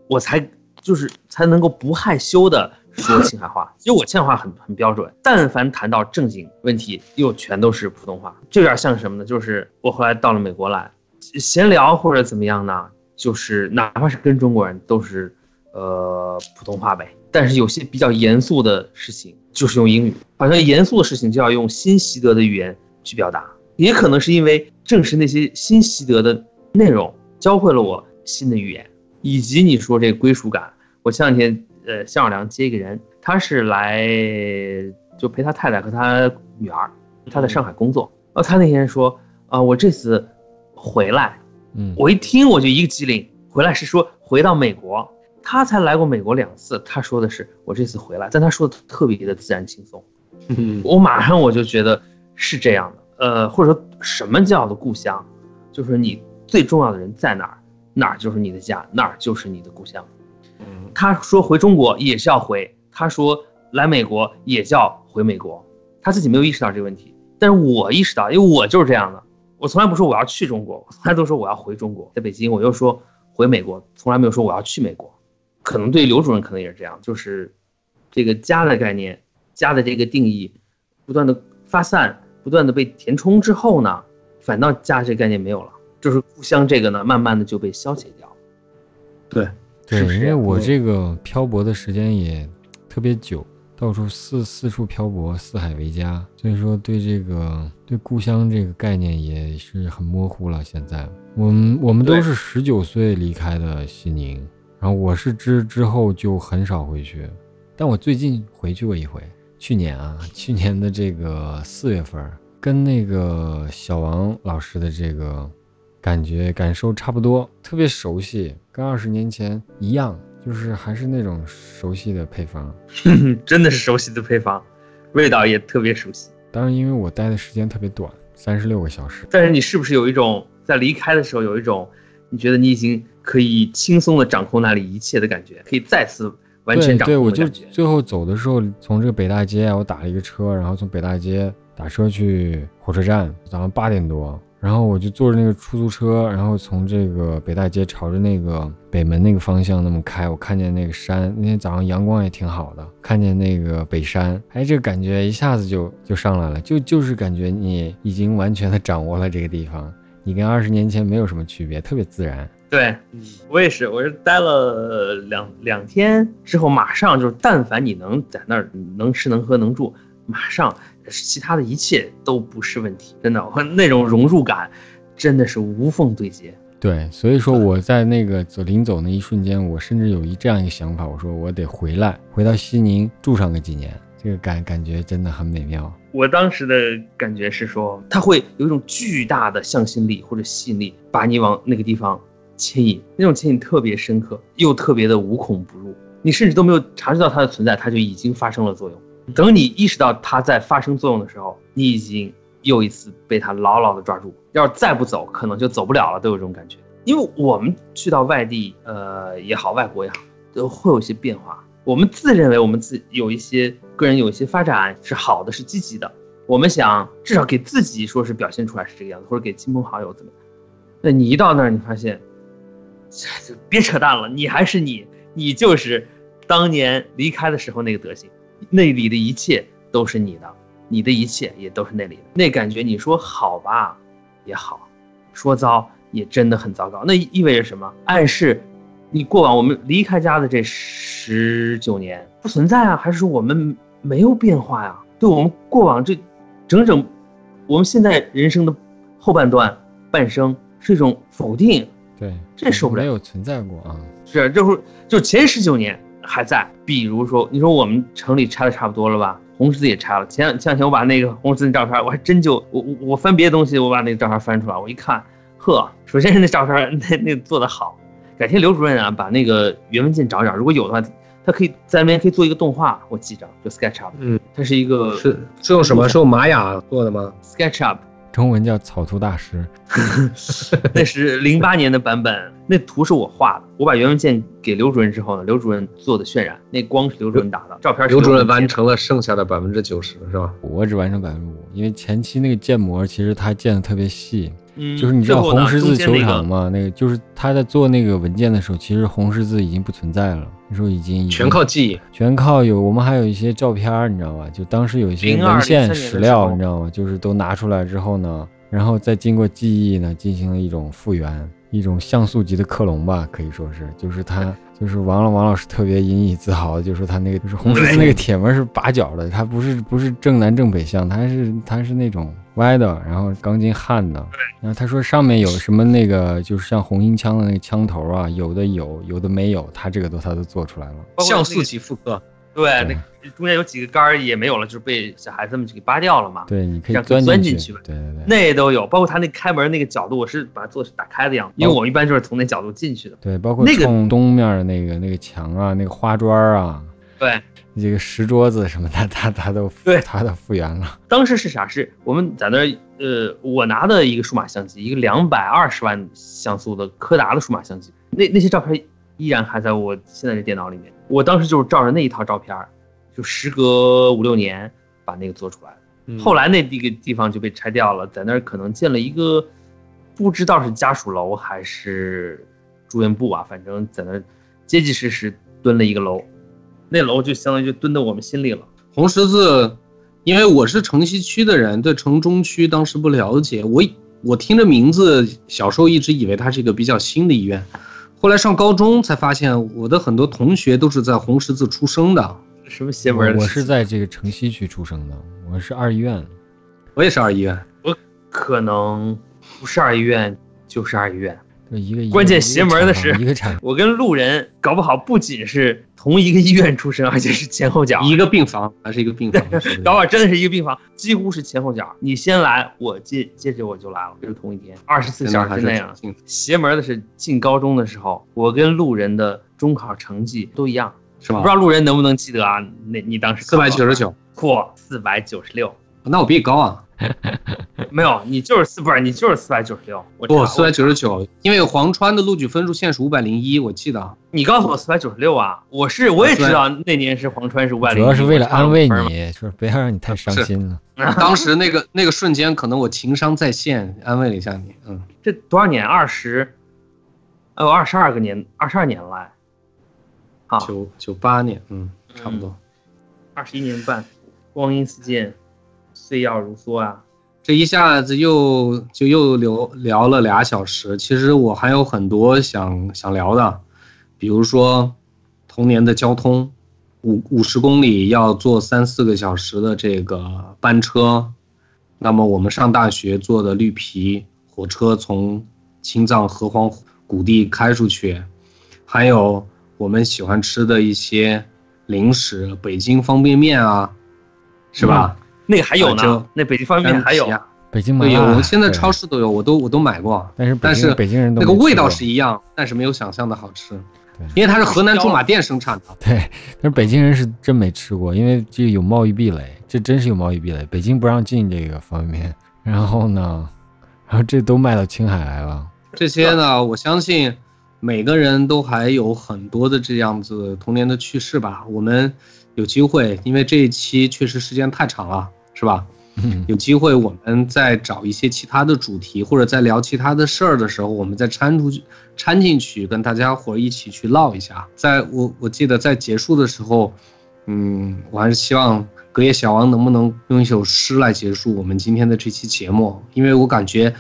我才就是才能够不害羞的说青海话。其实我青海话很很标准，但凡谈到正经问题，又全都是普通话。这有点像什么呢？就是我后来到了美国来，闲聊或者怎么样呢？就是哪怕是跟中国人都是呃普通话呗。但是有些比较严肃的事情就是用英语，好像严肃的事情就要用新习得的语言去表达。也可能是因为正是那些新习得的内容教会了我新的语言，以及你说这归属感。我前两天呃向小良接一个人，他是来就陪他太太和他女儿，他在上海工作。然后他那天说啊、我这次回来，嗯，我一听我就一个机灵，回来是说回到美国。他才来过美国两次，他说的是我这次回来，但他说的特别的自然轻松。嗯。我马上我就觉得是这样的，呃，或者说什么叫做故乡，就是你最重要的人在哪儿，哪儿就是你的家，哪儿就是你的故乡。嗯。他说回中国也是要回，他说来美国也叫回美国，他自己没有意识到这个问题，但是我意识到，因为我就是这样的，我从来不说我要去中国，我从来都说我要回中国，在北京我又说回美国，从来没有说我要去美国，可能对刘主任可能也是这样，就是这个家的概念，家的这个定义不断的发散，不断的被填充之后呢，反倒家这个概念没有了，就是故乡这个呢，慢慢的就被消解掉。对，对，因为我嗯这个漂泊的时间也特别久，到处四四处漂泊，四海为家，所以说对这个对故乡这个概念也是很模糊了。现在。我们我们都是十九岁离开的西宁，然后我是之之后就很少回去，但我最近回去过一回，去年啊，*laughs* 去年的这个四月份儿，跟那个小王老师的这个感觉感受差不多，特别熟悉，跟二十年前一样，就是还是那种熟悉的配方。*laughs* 真的是熟悉的配方，味道也特别熟悉。当然，因为我待的时间特别短，三十六个小时。但是你是不是有一种在离开的时候有一种，你觉得你已经可以轻松的掌控那里一切的感觉，可以再次完全掌对对，我就？最后走的时候，从这个北大街啊，我打了一个车，然后从北大街打车去火车站，早上八点多，然后我就坐着那个出租车，然后从这个北大街朝着那个北门那个方向那么开，我看见那个山，那天早上阳光也挺好的，看见那个北山，哎，这个感觉一下子就就上来了，就就是感觉你已经完全的掌握了这个地方，你跟二十年前没有什么区别，特别自然。对我也是，我是待了两两天之后，马上就是，但凡你能在那儿能吃能喝能住，马上其他的一切都不是问题，真的，我那种融入感真的是无缝对接。对，所以说我在那个走临走那一瞬间，我甚至有一这样一个想法，我说我得回来，回到西宁住上个几年，这个感感觉真的很美妙。我当时的感觉是说，它会有一种巨大的向心力或者吸引力，把你往那个地方牵引，那种牵引特别深刻，又特别的无孔不入，你甚至都没有察觉到它的存在，它就已经发生了作用。等你意识到它在发生作用的时候，你已经又一次被它牢牢的抓住。要是再不走，可能就走不了了，都有这种感觉。因为我们去到外地，呃也好，外国也好，都会有一些变化。我们自认为我们自有一些个人有一些发展是好的，是积极的。我们想至少给自己说是表现出来是这个样子，或者给亲朋好友怎么样。那你一到那儿，你发现，别扯淡了，你还是你，你就是当年离开的时候那个德行，那里的一切都是你的，你的一切也都是那里的。那感觉你说好吧也好，说糟也真的很糟糕。那意味着什么？暗示你过往我们离开家的这十九年不存在啊，还是说我们没有变化呀？对我们过往这整整我们现在人生的后半段半生是一种否定，对，这受不了没有存在过啊。是就是就前十九年还在。比如说，你说我们城里拆的差不多了吧？红十字也拆了。前两前两天我把那个红十字的照片，我还真就我我我翻别的东西，我把那个照片翻出来，我一看，呵，首先是那照片 *laughs* 那那做的好。感谢刘主任啊，把那个原文件找找，如果有的话，他它可以在那边可以做一个动画，我记着就 SketchUp，嗯，它是一个是是用什么？是用玛雅做的吗？SketchUp，中文叫草图大师。*laughs* 那是零八年的版本，那图是我画的，我把原文件给刘主任之后呢，刘主任做的渲染，那光是刘主任打的，照片是刘主任完成了剩下的百分之九十，是吧？我只完成百分之五，因为前期那个建模其实他建的特别细，嗯，就是你知道红十字球场吗？那个就是他在做那个文件的时候，其实红十字已经不存在了，那时候已经全靠记忆。全靠有我们还有一些照片儿，你知道吧？就当时有一些文献史料，你知道吗？就是都拿出来之后呢，然后再经过记忆呢，进行了一种复原，一种像素级的克隆吧，可以说是，就是他，就是王老王老师特别引以自豪，就说他那个就是红十字那个铁门是八角的，它不是不是正南正北向，它是它是那种歪的，然后钢筋焊的。然后他说上面有什么那个就是像红缨枪的那个枪头啊，有的有，有的没有，他这个都他都做出来了。像素个级复刻，对，那中间有几个杆儿也没有了，就是被小孩子们给扒掉了嘛。对，你可以钻进去。钻进去对对对。那都有，包括他那开门那个角度，我是把它做是打开的样子，因为我们一般就是从那角度进去的。对，包括那个东面的那个那个墙啊，那个花砖啊，对，这个石桌子什么的，他他都对他都复原了。当时是啥？是我们在那儿，呃，我拿的一个数码相机，一个两百二十万像素的柯达的数码相机，那那些照片依然还在我现在这电脑里面。我当时就是照着那一套照片儿，就时隔五六年把那个做出来后来那地个地方就被拆掉了，在那儿可能建了一个，不知道是家属楼还是住院部啊，反正在那儿结结实实蹲了一个楼，那楼就相当于就蹲到我们心里了。红十字，因为我是城西区的人，对城中区当时不了解，我我听着名字，小时候一直以为它是一个比较新的医院，后来上高中才发现，我的很多同学都是在红十字出生的，*laughs* 什么邪门我是在这个城西区出生的，我是二医院。我也是二医院。我可能不是二医院就是二医院。对一个关键邪门的是一个产 *laughs* 我跟路人搞不好不仅是同一个医院出生，而且是前后脚。一个病房还是一个病房，*laughs* 搞不好真的是一个病房，几乎是前后脚。你先来，我接接着我就来了，就是同一天，二十四小时那样。挺邪门的是进高中的时候，我跟路人的中考成绩都一样，是吧不知？道路人能不能记得啊？那你当时四百九十九，嚯，四百九十六，那我比你高啊！*laughs* 没有，你就是四不是你就是四百九十六，我四百九十九，因为黄川的录取分数线是五百零一，我记得。你告诉我四百九十六啊！我是我也知道那年是黄川是五百零，主要是为了安慰你，说不要让你太伤心了。*laughs* 当时那个那个瞬间，可能我情商在线，安慰了一下你。嗯，这多少年？二十，呃，二十二个年，二十二年来，啊，九九八年，嗯，差不多。二十一年半，光阴似箭，岁月如梭啊！这一下子又就又聊聊了俩小时，其实我还有很多想想聊的，比如说童年的交通，五五十公里要坐三四个小时的这个班车，那么我们上大学坐的绿皮火车从青藏河湟谷地开出去，还有我们喜欢吃的一些零食，北京方便面啊，是吧？那个还有呢，那北京方便面还有北京麻对，有，辣，我现在超市都有，我都我都买过，但是但是北京人都那个味道是一样，但是没有想象的好吃，因为它是河南驻马店生产的。对，但是北京人是真没吃过，因为这个有贸易壁垒，这真是有贸易壁垒。北京不让进这个方便面，然后呢，然后这都卖到青海来了。这些呢，我相信每个人都还有很多的这样子童年的趣事吧。我们有机会，因为这一期确实时间太长了，是吧？嗯，有机会我们再找一些其他的主题，或者在聊其他的事儿的时候，我们再掺出去、掺进去，跟大家伙儿一起去唠一下。在我我记得在结束的时候，嗯，我还是希望隔夜小王能不能用一首诗来结束我们今天的这期节目，因为我感觉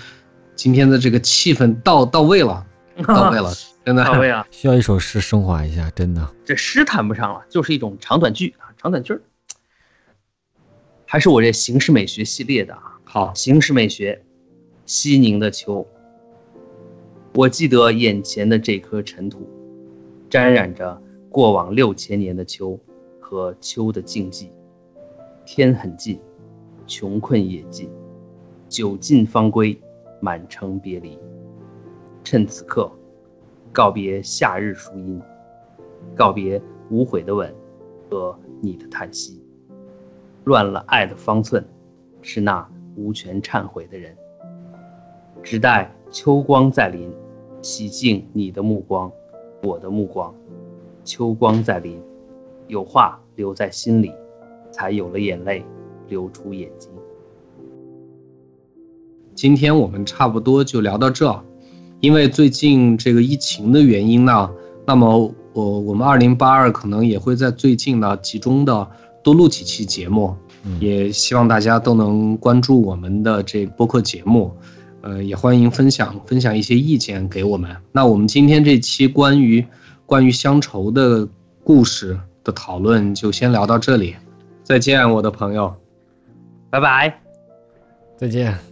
今天的这个气氛到到位了，*laughs* 到位了，真的。到位啊！*laughs* 需要一首诗升华一下，真的。这诗谈不上了，就是一种长短句啊，长短句儿。还是我这形式美学系列的啊，好，形式美学，西宁的秋。我记得眼前的这颗尘土，沾染着过往六千年的秋和秋的静寂。天很近，穷困也近，酒尽方归，满城别离。趁此刻，告别夏日树荫，告别无悔的吻和你的叹息。乱了爱的方寸，是那无权忏悔的人。只待秋光再临，洗净你的目光，我的目光。秋光再临，有话留在心里，才有了眼泪流出眼睛。今天我们差不多就聊到这，因为最近这个疫情的原因呢，那么我我们二零八二可能也会在最近呢集中的多录几期节目，也希望大家都能关注我们的这播客节目，呃，也欢迎分享分享一些意见给我们。那我们今天这期关于。关于乡愁的故事的讨论就先聊到这里，再见，我的朋友，拜拜，再见。